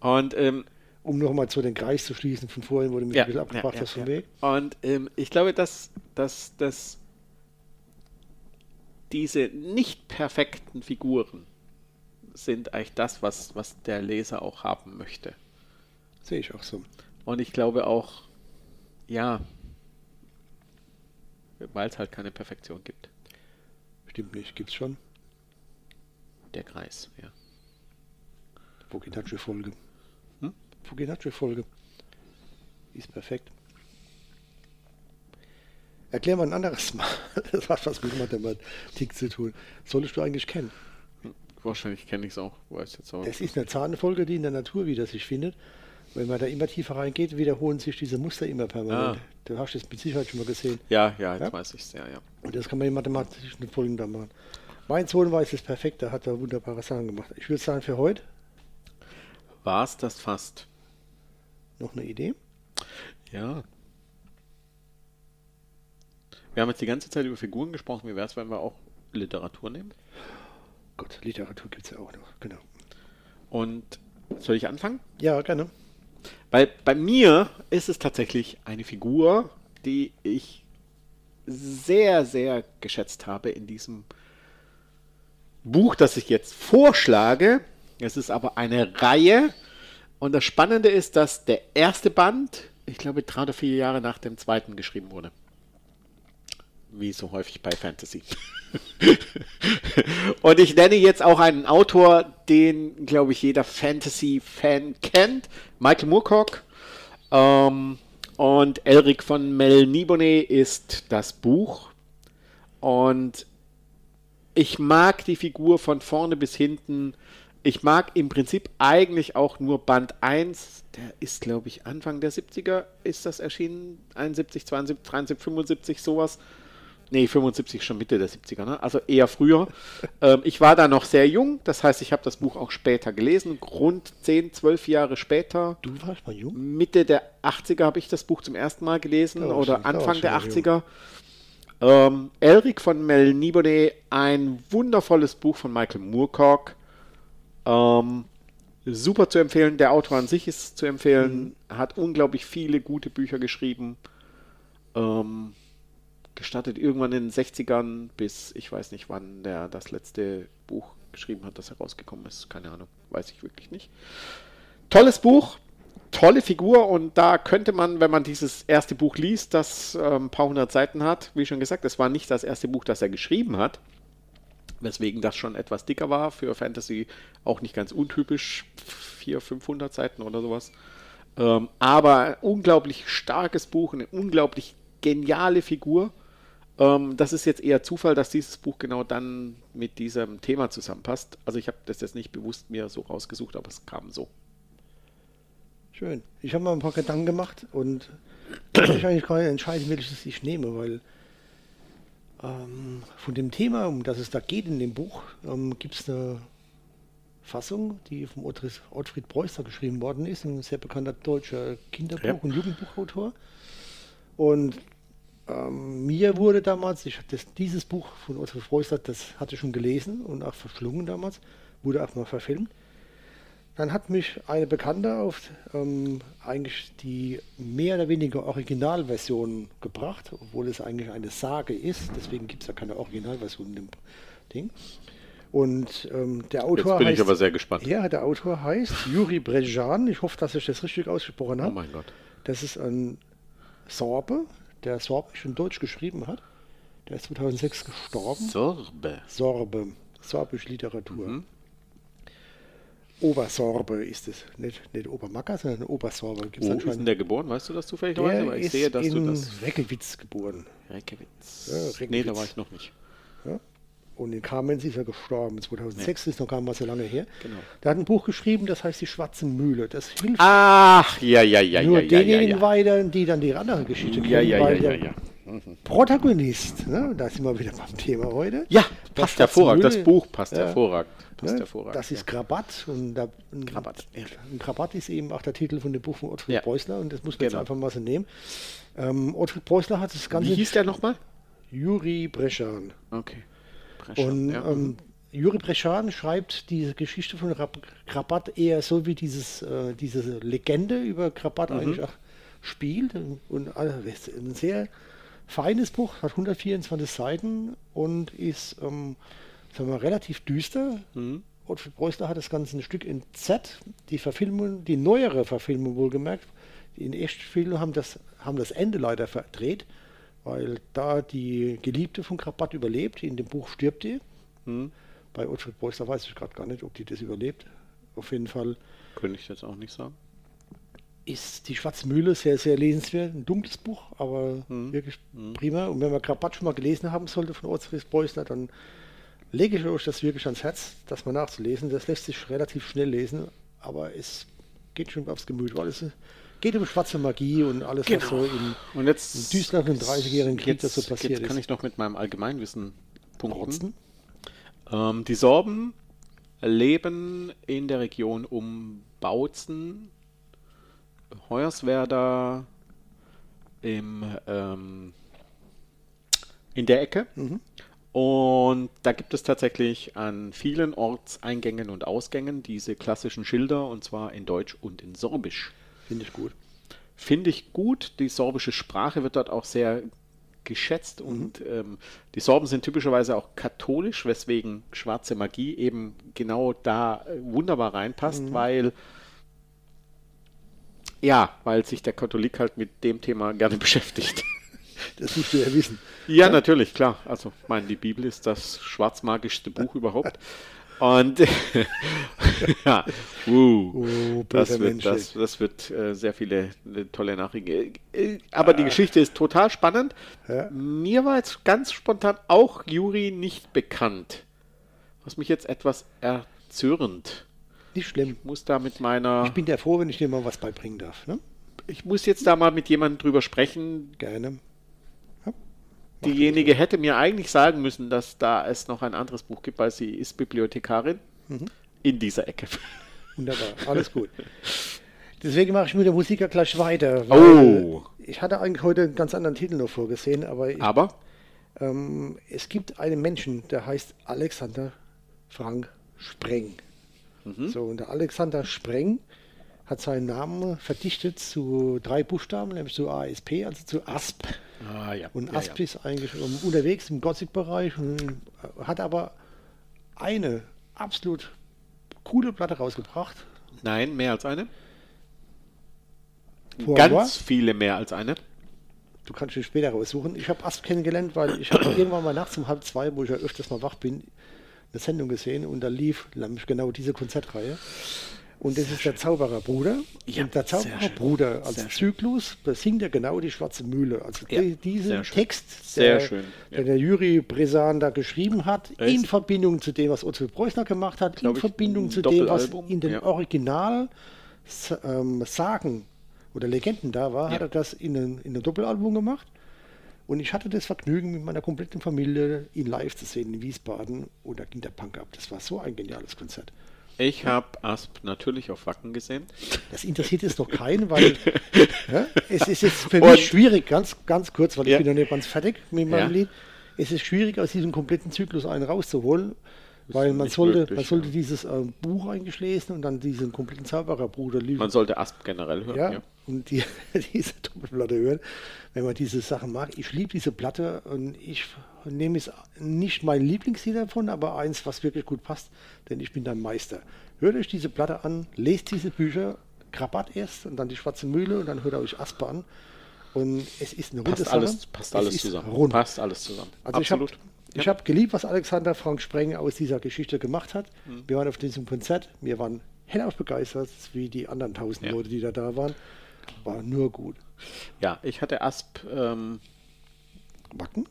Und ähm, Um nochmal zu den Kreis zu schließen von vorhin, du mich ja, ein bisschen abgebracht ja, hast vom ja, Weg. ja. Und ähm, ich glaube, dass, dass, dass diese nicht perfekten Figuren sind eigentlich das, was, was der Leser auch haben möchte. Sehe ich auch so. Und ich glaube auch, ja, weil es halt keine Perfektion gibt. Stimmt nicht, gibt's schon. Der Kreis, ja. Fuginace-Folge. Hm? Fuginace-Folge. Ist perfekt. Erklär mal ein anderes Mal. Das hat was mit Mathematik zu tun. Solltest du eigentlich kennen. Wahrscheinlich kenne ich es auch, weiß jetzt auch. Es ist eine Zahnfolge, die in der Natur wieder sich findet. Wenn man da immer tiefer reingeht, wiederholen sich diese Muster immer permanent. Ah. Du hast das mit Sicherheit schon mal gesehen. Ja, ja, jetzt Ja? weiß ich es, ja, ja. Und das kann man in mathematischen Folgen da machen. Mein Sohn weiß es perfekt, der hat da wunderbare Sachen gemacht. Ich würde sagen, für heute War es das fast? noch eine Idee. Ja. Wir haben jetzt die ganze Zeit über Figuren gesprochen. Wie wäre es, wenn wir auch Literatur nehmen? Gott, Literatur gibt es ja auch noch. Genau. Und soll ich anfangen? Ja, gerne. Weil bei mir ist es tatsächlich eine Figur, die ich sehr, sehr geschätzt habe in diesem Buch, das ich jetzt vorschlage. Es ist aber eine Reihe. Und das Spannende ist, dass der erste Band, ich glaube, drei oder vier Jahre nach dem zweiten geschrieben wurde. Wie so häufig bei Fantasy. Und ich nenne jetzt auch einen Autor, den, glaube ich, jeder Fantasy-Fan kennt. Michael Moorcock. Ähm, und Elric von Melnibone ist das Buch. Und ich mag die Figur von vorne bis hinten. Ich mag im Prinzip eigentlich auch nur Band 1. Der ist, glaube ich, Anfang der 70er ist das erschienen. 71, 72, 73, 75, sowas. Nee, 75 schon Mitte der 70er, ne? also eher früher. ähm, ich war da noch sehr jung, das heißt, ich habe das Buch auch später gelesen, rund 10, 12 Jahre später. Du warst mal jung? Mitte der 80er habe ich das Buch zum ersten Mal gelesen warst oder Anfang der noch 80er. Ähm, Elric von Mel Nibone, ein wundervolles Buch von Michael Moorcock. Ähm, super zu empfehlen. Der Autor an sich ist zu empfehlen. Hat unglaublich viele gute Bücher geschrieben. Ähm, gestartet irgendwann in den 60ern bis ich weiß nicht wann der das letzte Buch geschrieben hat, das herausgekommen ist. Keine Ahnung, weiß ich wirklich nicht. Tolles Buch, tolle Figur und da könnte man, wenn man dieses erste Buch liest, das äh, ein paar hundert Seiten hat, wie schon gesagt, es war nicht das erste Buch, das er geschrieben hat, weswegen das schon etwas dicker war, für Fantasy auch nicht ganz untypisch, 400, 500 Seiten oder sowas. Ähm, aber ein unglaublich starkes Buch, eine unglaublich geniale Figur. Ähm, das ist jetzt eher Zufall, dass dieses Buch genau dann mit diesem Thema zusammenpasst. Also ich habe das jetzt nicht bewusst mir so rausgesucht, aber es kam so. Schön. Ich habe mal ein paar Gedanken gemacht und mich eigentlich gar nicht entscheiden, welches ich nehme, weil ähm, von dem Thema, um das es da geht in dem Buch, ähm, gibt es eine Fassung, die vom Ottfried Preußer geschrieben worden ist, ein sehr bekannter deutscher Kinderbuch- Ja. und Jugendbuchautor. Und ähm, mir wurde damals, ich hatte dieses Buch von Ottfried Preußer, das hatte ich schon gelesen und auch verschlungen damals, wurde auch mal verfilmt. Dann hat mich eine Bekannte auf ähm, eigentlich die mehr oder weniger Originalversion gebracht, obwohl es eigentlich eine Sage ist. Deswegen gibt es ja keine Originalversion in dem Ding. Und ähm, der Autor Jetzt bin heißt, ich aber sehr gespannt. ja, der Autor heißt Juri Brejan. Ich hoffe, dass ich das richtig ausgesprochen Oh habe. mein Gott. Das ist ein Sorbe, der Sorbisch und Deutsch geschrieben hat. Der ist 2006 gestorben. Sorbe. Sorbe, Sorbisch Literatur. Mhm. Obersorbe ist es, nicht, nicht Obermacker, sondern Obersorbe. Gibt's Wo ist denn der geboren? Weißt du das zufälligerweise? der Weil ich ist sehe, dass in du das. Reckelwitz geboren. Reykjavitz. Ja, Reykjavitz. Nee, da war ich noch nicht. Ja? Und in Kamenz ist er gestorben. 2006 ist noch gar nicht mal so lange her. Genau. Der hat ein Buch geschrieben, das heißt Die Schwarze Mühle. Das hilft Ach, ja, ja, ja, nur ja, ja, ja, denjenigen ja. weiter, die dann die andere Geschichte kennen. Ja, ja, ja, ja, ja. Protagonist, ne? da sind wir wieder beim Thema heute. Ja, passt hervorragend. Das Buch passt ja, hervorragend. Passt ne? hervorragend. Das ist Krabat. Und da, ein, Krabat, ja. ein Krabat ist eben auch der Titel von dem Buch von Ottfried Ja. Preußler und das muss man jetzt Genau. einfach mal so nehmen. Ähm, Ottfried Preußler hat das Ganze Wie hieß der nochmal? Juri Breschan. Okay. Und ja. ähm, Juri Breschan schreibt diese Geschichte von Rab- Krabat eher so wie dieses, äh, diese Legende über Krabat Mhm. eigentlich auch spielt. Und äh, ist ein sehr feines Buch, hat 124 Seiten und ist ähm, sagen wir, relativ düster. Mhm. Ottfried Preußler hat das Ganze ein Stück in Z, die Verfilmung, die neuere Verfilmung wohlgemerkt. Die in Echtfilm haben das, haben das Ende leider verdreht, weil da die Geliebte von Krabat überlebt, in dem Buch stirbt die. Hm. Bei Ottfried Preußler weiß ich gerade gar nicht, ob die das überlebt. Auf jeden Fall Könnte ich jetzt auch nicht sagen. ist die Schwarze Mühle sehr, sehr lesenswert. Ein dunkles Buch, aber Mhm. wirklich prima. Und wenn man Krabat schon mal gelesen haben sollte von Ottfried Preußler, dann lege ich euch das wirklich ans Herz, das mal nachzulesen. Das lässt sich relativ schnell lesen, aber es geht schon aufs Gemüt, weil es geht um schwarze Magie und alles, was so in Und jetzt. Im düsteren 30-jährigen Krieg, das so passiert jetzt kann ist. ich noch mit meinem Allgemeinwissen punkten. Ähm, die Sorben leben in der Region um Bautzen, Hoyerswerda, im, ähm, in der Ecke. Und da gibt es tatsächlich an vielen Ortseingängen und Ausgängen diese klassischen Schilder, und zwar in Deutsch und in Sorbisch. Finde ich gut. Finde ich gut. Die sorbische Sprache wird dort auch sehr geschätzt und ähm, die Sorben sind typischerweise auch katholisch, weswegen schwarze Magie eben genau da äh, wunderbar reinpasst, weil ja, weil sich der Katholik halt mit dem Thema gerne beschäftigt. Das musst du ja wissen. Ja, natürlich, klar. Also, ich meine, die Bibel ist das schwarzmagischste Buch überhaupt. Und ja, uh, Oh, das wird, das, das wird äh, sehr viele äh, tolle Nachrichten. Äh, Aber die Geschichte ist total spannend. Ja. Mir war jetzt ganz spontan auch Juri nicht bekannt. Was mich jetzt etwas erzürnt. Nicht schlimm. Ich muss da mit meiner. Ich bin ja froh, wenn ich dir mal was beibringen darf. Ne? Ich muss jetzt da mal mit jemandem drüber sprechen, Gerne. Diejenige hätte mir eigentlich sagen müssen, dass da es noch ein anderes Buch gibt, weil sie ist Bibliothekarin in dieser Ecke. Wunderbar. Alles gut. Deswegen mache ich mit der Musik ja gleich weiter. Oh. Ich hatte eigentlich heute einen ganz anderen Titel noch vorgesehen, aber ich, Aber Ähm, es gibt einen Menschen, der heißt Alexander Frank Spreng. So, und der Alexander Spreng hat seinen Namen verdichtet zu drei Buchstaben, nämlich zu ASP, also zu ASP. Ah, ja. Und ja, ASP ja. ist eigentlich unterwegs im Gothic-Bereich und äh, hat aber eine absolut coole Platte rausgebracht. Nein, mehr als eine. Pour Ganz moi. viele mehr als eine. Du kannst ihn später raussuchen. Ich habe Asp kennengelernt, weil ich habe irgendwann mal nachts um halb zwei, wo ich ja öfters mal wach bin, eine Sendung gesehen und da lief nämlich genau diese Konzertreihe. Und das ist der Zaubererbruder. Ja, und der. Zaubererbruder als. Zyklus, da singt er genau die Schwarze Mühle. Also Ja, die, diesen. Text, der, schön, ja. der der Juri Bresan da geschrieben hat, ist- in Verbindung zu dem, was Otto Preußner gemacht hat, in Verbindung zu dem, was in den ja. Original ähm, Sagen oder Legenden da war, hat er das in ein, in ein Doppelalbum gemacht. Und ich hatte das Vergnügen, mit meiner kompletten Familie ihn live zu sehen in Wiesbaden. Und da ging der Punk ab. Das war so ein geniales Konzert. Ich habe Asp natürlich auf Wacken gesehen. Das interessiert jetzt noch keinen, weil ja, es ist jetzt für Und- mich schwierig, ganz, ganz kurz, weil Ja. ich bin noch nicht ganz fertig mit meinem Ja. Lied. Es ist schwierig, aus diesem kompletten Zyklus einen rauszuholen, weil man sollte, möglich, man sollte ja. dieses ähm, Buch eigentlich lesen und dann diesen kompletten Zaubererbruder lesen. Man sollte Asp generell hören. Ja, Ja. und die, diese Doppelplatte hören, wenn man diese Sachen mag. Ich liebe diese Platte und ich nehme es nicht mein Lieblingslied davon, aber eins, was wirklich gut passt, denn ich bin dein Meister. Hört euch diese Platte an, lest diese Bücher, Krabat erst und dann die Schwarze Mühle und dann hört ihr euch Asper an. Und es ist eine runde Passt Sache. alles, passt Es alles zusammen. Rund. Passt alles zusammen. Also ich habe Ich hab geliebt, was Alexander Frank Spreng aus dieser Geschichte gemacht hat. Mhm. Wir waren auf diesem Konzert, wir waren hellauf begeistert, wie die anderen tausend Ja. Leute, die da da waren. War nur gut. ja, ich hatte Asp, ähm, Wacken?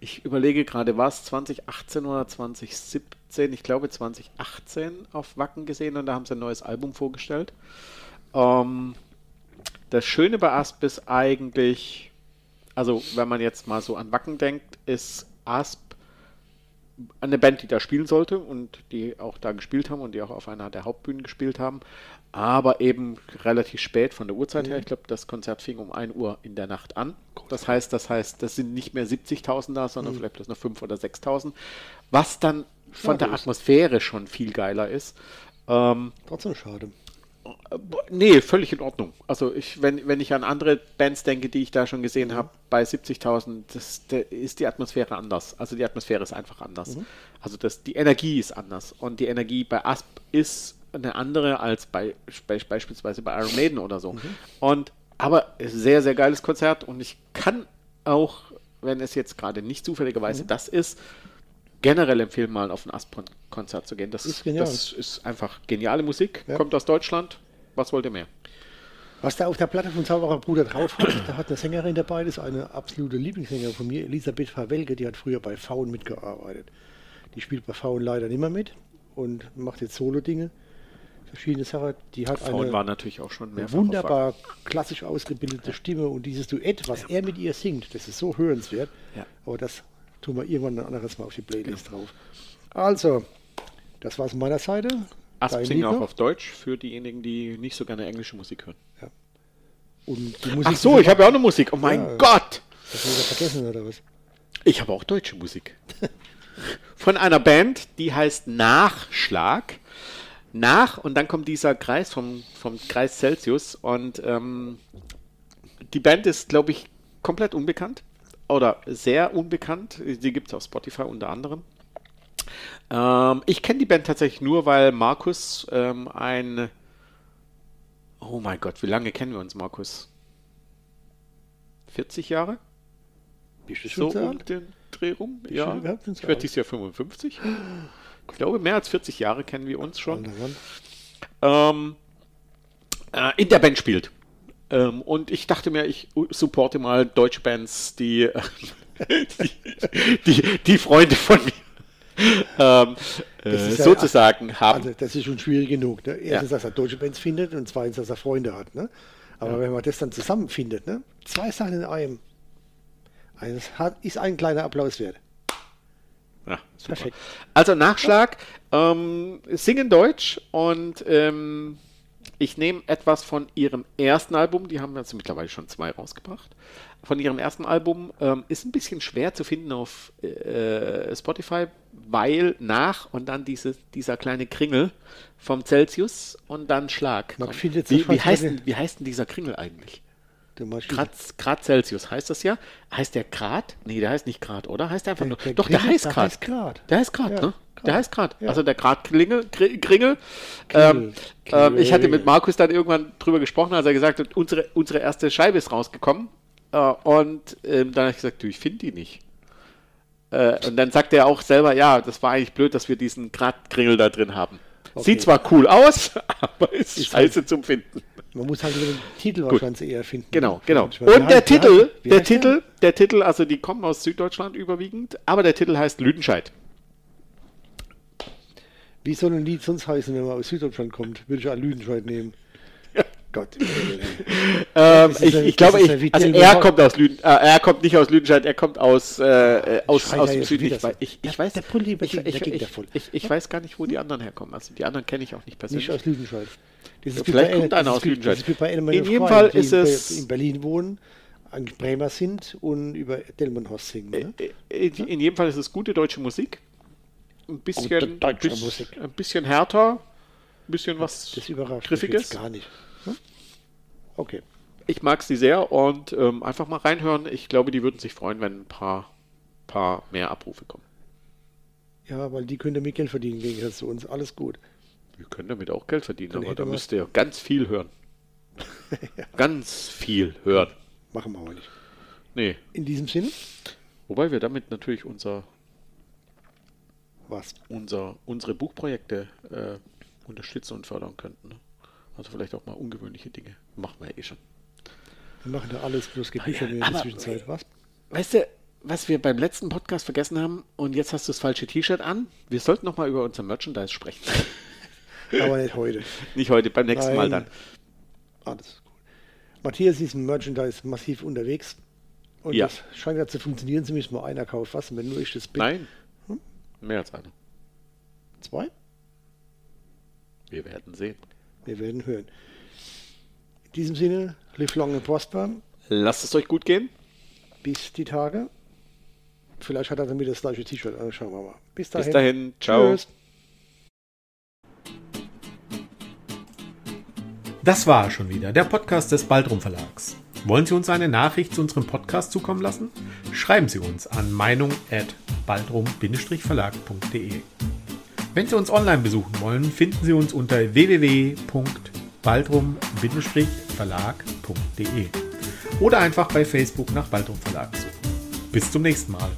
ich überlege gerade, war es 2018 oder 2017? Ich glaube 2018 auf Wacken gesehen und da haben sie ein neues Album vorgestellt. Ähm, das Schöne bei Asp ist eigentlich, also wenn man jetzt mal so an Wacken denkt, ist Asp eine Band, die da spielen sollte und die auch da gespielt haben und die auch auf einer der Hauptbühnen gespielt haben, aber eben relativ spät von der Uhrzeit her. Ich glaube, das Konzert fing um 1 Uhr in der Nacht an. Das heißt, das heißt, das sind nicht mehr 70.000 da, sondern vielleicht bloß noch 5.000 oder 6.000, was dann von der Schade ist. Atmosphäre schon viel geiler ist. Ähm, Trotzdem schade. Nee, völlig in Ordnung. Also ich, wenn, wenn ich an andere Bands denke, die ich da schon gesehen habe, bei 70.000, das, da ist die Atmosphäre anders. Also die Atmosphäre ist einfach anders. Also das, die Energie ist anders. Und die Energie bei Asp ist eine andere als bei, bei beispielsweise bei Iron Maiden oder so. Und aber sehr, sehr geiles Konzert und ich kann auch, wenn es jetzt gerade nicht zufälligerweise das ist, generell empfehlen, mal auf ein Asp-Konzert zu gehen. Das Ist genial. das ist einfach geniale Musik, Ja. kommt aus Deutschland. Was wollt ihr mehr? Was da auf der Platte von Zauberer Bruder drauf hat, da hat eine Sängerin dabei, das ist eine absolute Lieblingssängerin von mir, Elisabeth Verwelke, die hat früher bei Faun mitgearbeitet. Die spielt bei Faun leider nicht mehr mit und macht jetzt Solo-Dinge, verschiedene Sachen. Die hat Frauen eine war natürlich auch schon mehrfach wunderbar klassisch ausgebildete Stimme und dieses Duett, was er mit ihr singt, das ist so hörenswert. Ja. Aber das tun wir irgendwann ein anderes Mal auf die Playlist drauf. Also, das war es von meiner Seite. Asp singen auch auf Deutsch für diejenigen, die nicht so gerne englische Musik hören. Und die Musik, Ach so, ich habe ja auch eine Musik. Oh mein Ja. Gott! Das hast du vergessen oder was? Ich habe auch deutsche Musik. Von einer Band, die heißt Nachschlag. Nach und dann kommt dieser Kreis vom, vom Kreis Celsius und ähm, die Band ist, glaube ich, komplett unbekannt oder sehr unbekannt. Die gibt es auf Spotify unter anderem. Ähm, ich kenne die Band tatsächlich nur, weil Markus ähm, ein. Oh mein Gott, wie lange kennen wir uns, Markus? 40 Jahre? Bist du schon so um den Dreh rum? Bist Ja. Ich werde dieses Jahr 55. Ich glaube, mehr als 40 Jahre kennen wir uns schon. Ähm, äh, in der Band spielt. Ähm, und ich dachte mir, ich supporte mal deutsche Bands, die, äh, die, die, die Freunde von mir ähm, äh, Das ist ja- sozusagen haben. Also, das ist schon schwierig genug. Ne? Erstens, Ja. dass er deutsche Bands findet und zweitens, dass er Freunde hat. Ne? Aber wenn man das dann zusammenfindet, ne? zwei Sachen in einem, eines hat, ist ein kleiner Applaus wert. Ja, super. Perfekt. Also Nachschlag, ähm, singen Deutsch und ähm, Ich nehme etwas von ihrem ersten Album, die haben jetzt mittlerweile schon zwei rausgebracht. Von ihrem ersten Album ähm, ist ein bisschen schwer zu finden auf äh, Spotify, weil nach und dann diese, dieser kleine Kringel vom Celsius und dann Schlag. Man kommt. findet wie, wie, heißt, wie heißt denn dieser Kringel eigentlich? Grad, Grad Celsius heißt das ja. Heißt der Grad? Nee, der heißt nicht Grad, oder? Heißt der einfach Der- nur. der Doch, der Kringel, heißt der Grad. heißt Grad. Der heißt Grad, Ja, ne? Grad. Der heißt Grad. Ja. Also der Grad Klingel, Kri- Kringel. Ähm, ähm, ich hatte mit Markus dann irgendwann drüber gesprochen, als er gesagt hat, unsere, unsere erste Scheibe ist rausgekommen. Äh, und ähm, dann habe ich gesagt, du, ich finde die nicht. Äh, und dann sagt er auch selber, ja, das war eigentlich blöd, dass wir diesen Grad-Kringel da drin haben. Okay. Sieht zwar cool aus, aber ist, Ist scheiße zum Finden. Man muss halt den Titel wahrscheinlich eher finden. Genau, genau. Und der Titel, heißt- wie der Titel, der Titel, also die kommen aus Süddeutschland überwiegend, aber der Titel heißt Lüdenscheid. Wie soll ein Lied sonst heißen, wenn man aus Süddeutschland kommt? Würde ich auch Lüdenscheid nehmen. Gott. Ähm, ich, ich glaube, ich, also er kommt aus Lüden, äh, er kommt nicht aus Lüdenscheid, er kommt aus, äh, äh, aus, aus dem Süden. Ich, ich, ich weiß, der Pulli, ich, ich, ich, weiß gar nicht, wo die anderen herkommen. Also die anderen kenne ich auch nicht persönlich. Nicht aus Lüdenscheid. Wie Vielleicht kommt das einer aus Lüdenscheid. In jedem Fall ist es- in Berlin wohnen, eigentlich Bremer sind und über Delmenhorst singen. Ne? Äh, In, in jedem Fall ist es gute deutsche Musik. Ein bisschen, bis- Musik. ein bisschen härter, ein bisschen was Das überrascht Griffiges. gar nicht. Hm? Okay. Ich mag sie sehr und ähm, einfach mal reinhören. Ich glaube, die würden sich freuen, wenn ein paar, paar mehr Abrufe kommen. Ja, weil die können damit Geld verdienen, im Gegensatz zu uns. Alles gut. Wir können damit auch Geld verdienen, Dann aber da müsst ihr ganz viel hören. Ganz viel hören. Machen wir aber nicht. Nee, In diesem Sinne, wobei wir damit natürlich unser, was? unser, unsere Buchprojekte äh, unterstützen und fördern könnten. Ne? Also vielleicht auch mal ungewöhnliche Dinge. Machen wir eh schon. Wir machen da alles, bloß geht Bücher mehr in der Zwischenzeit. Was? Weißt du, was wir beim letzten Podcast vergessen haben und jetzt hast du das falsche T-Shirt an? Wir sollten noch mal über unser Merchandise sprechen. Aber nicht heute. Nicht heute, beim nächsten Mal Nein. dann. Alles gut. Matthias ist im Merchandise massiv unterwegs. Und Ja. das scheint ja zu funktionieren, zumindest mal einer kauft was. Wenn nur ich das bin, Nein, mehr als eine. zwei? Wir werden sehen. Wir werden hören. In diesem Sinne, live long and prosper. Lasst es euch gut gehen. Bis die Tage. Vielleicht hat er damit das gleiche T-Shirt an. Schauen wir mal. Bis dahin. Bis dahin. Ciao. Tschüss. Das war schon wieder der Podcast des Baldrum Verlags. Wollen Sie uns eine Nachricht zu unserem Podcast zukommen lassen? Schreiben Sie uns an meinung@baldrum-verlag.de. Wenn Sie uns online besuchen wollen, finden Sie uns unter www.baldrum-verlag.de oder einfach bei Facebook nach Baldrum Verlag suchen. Bis zum nächsten Mal.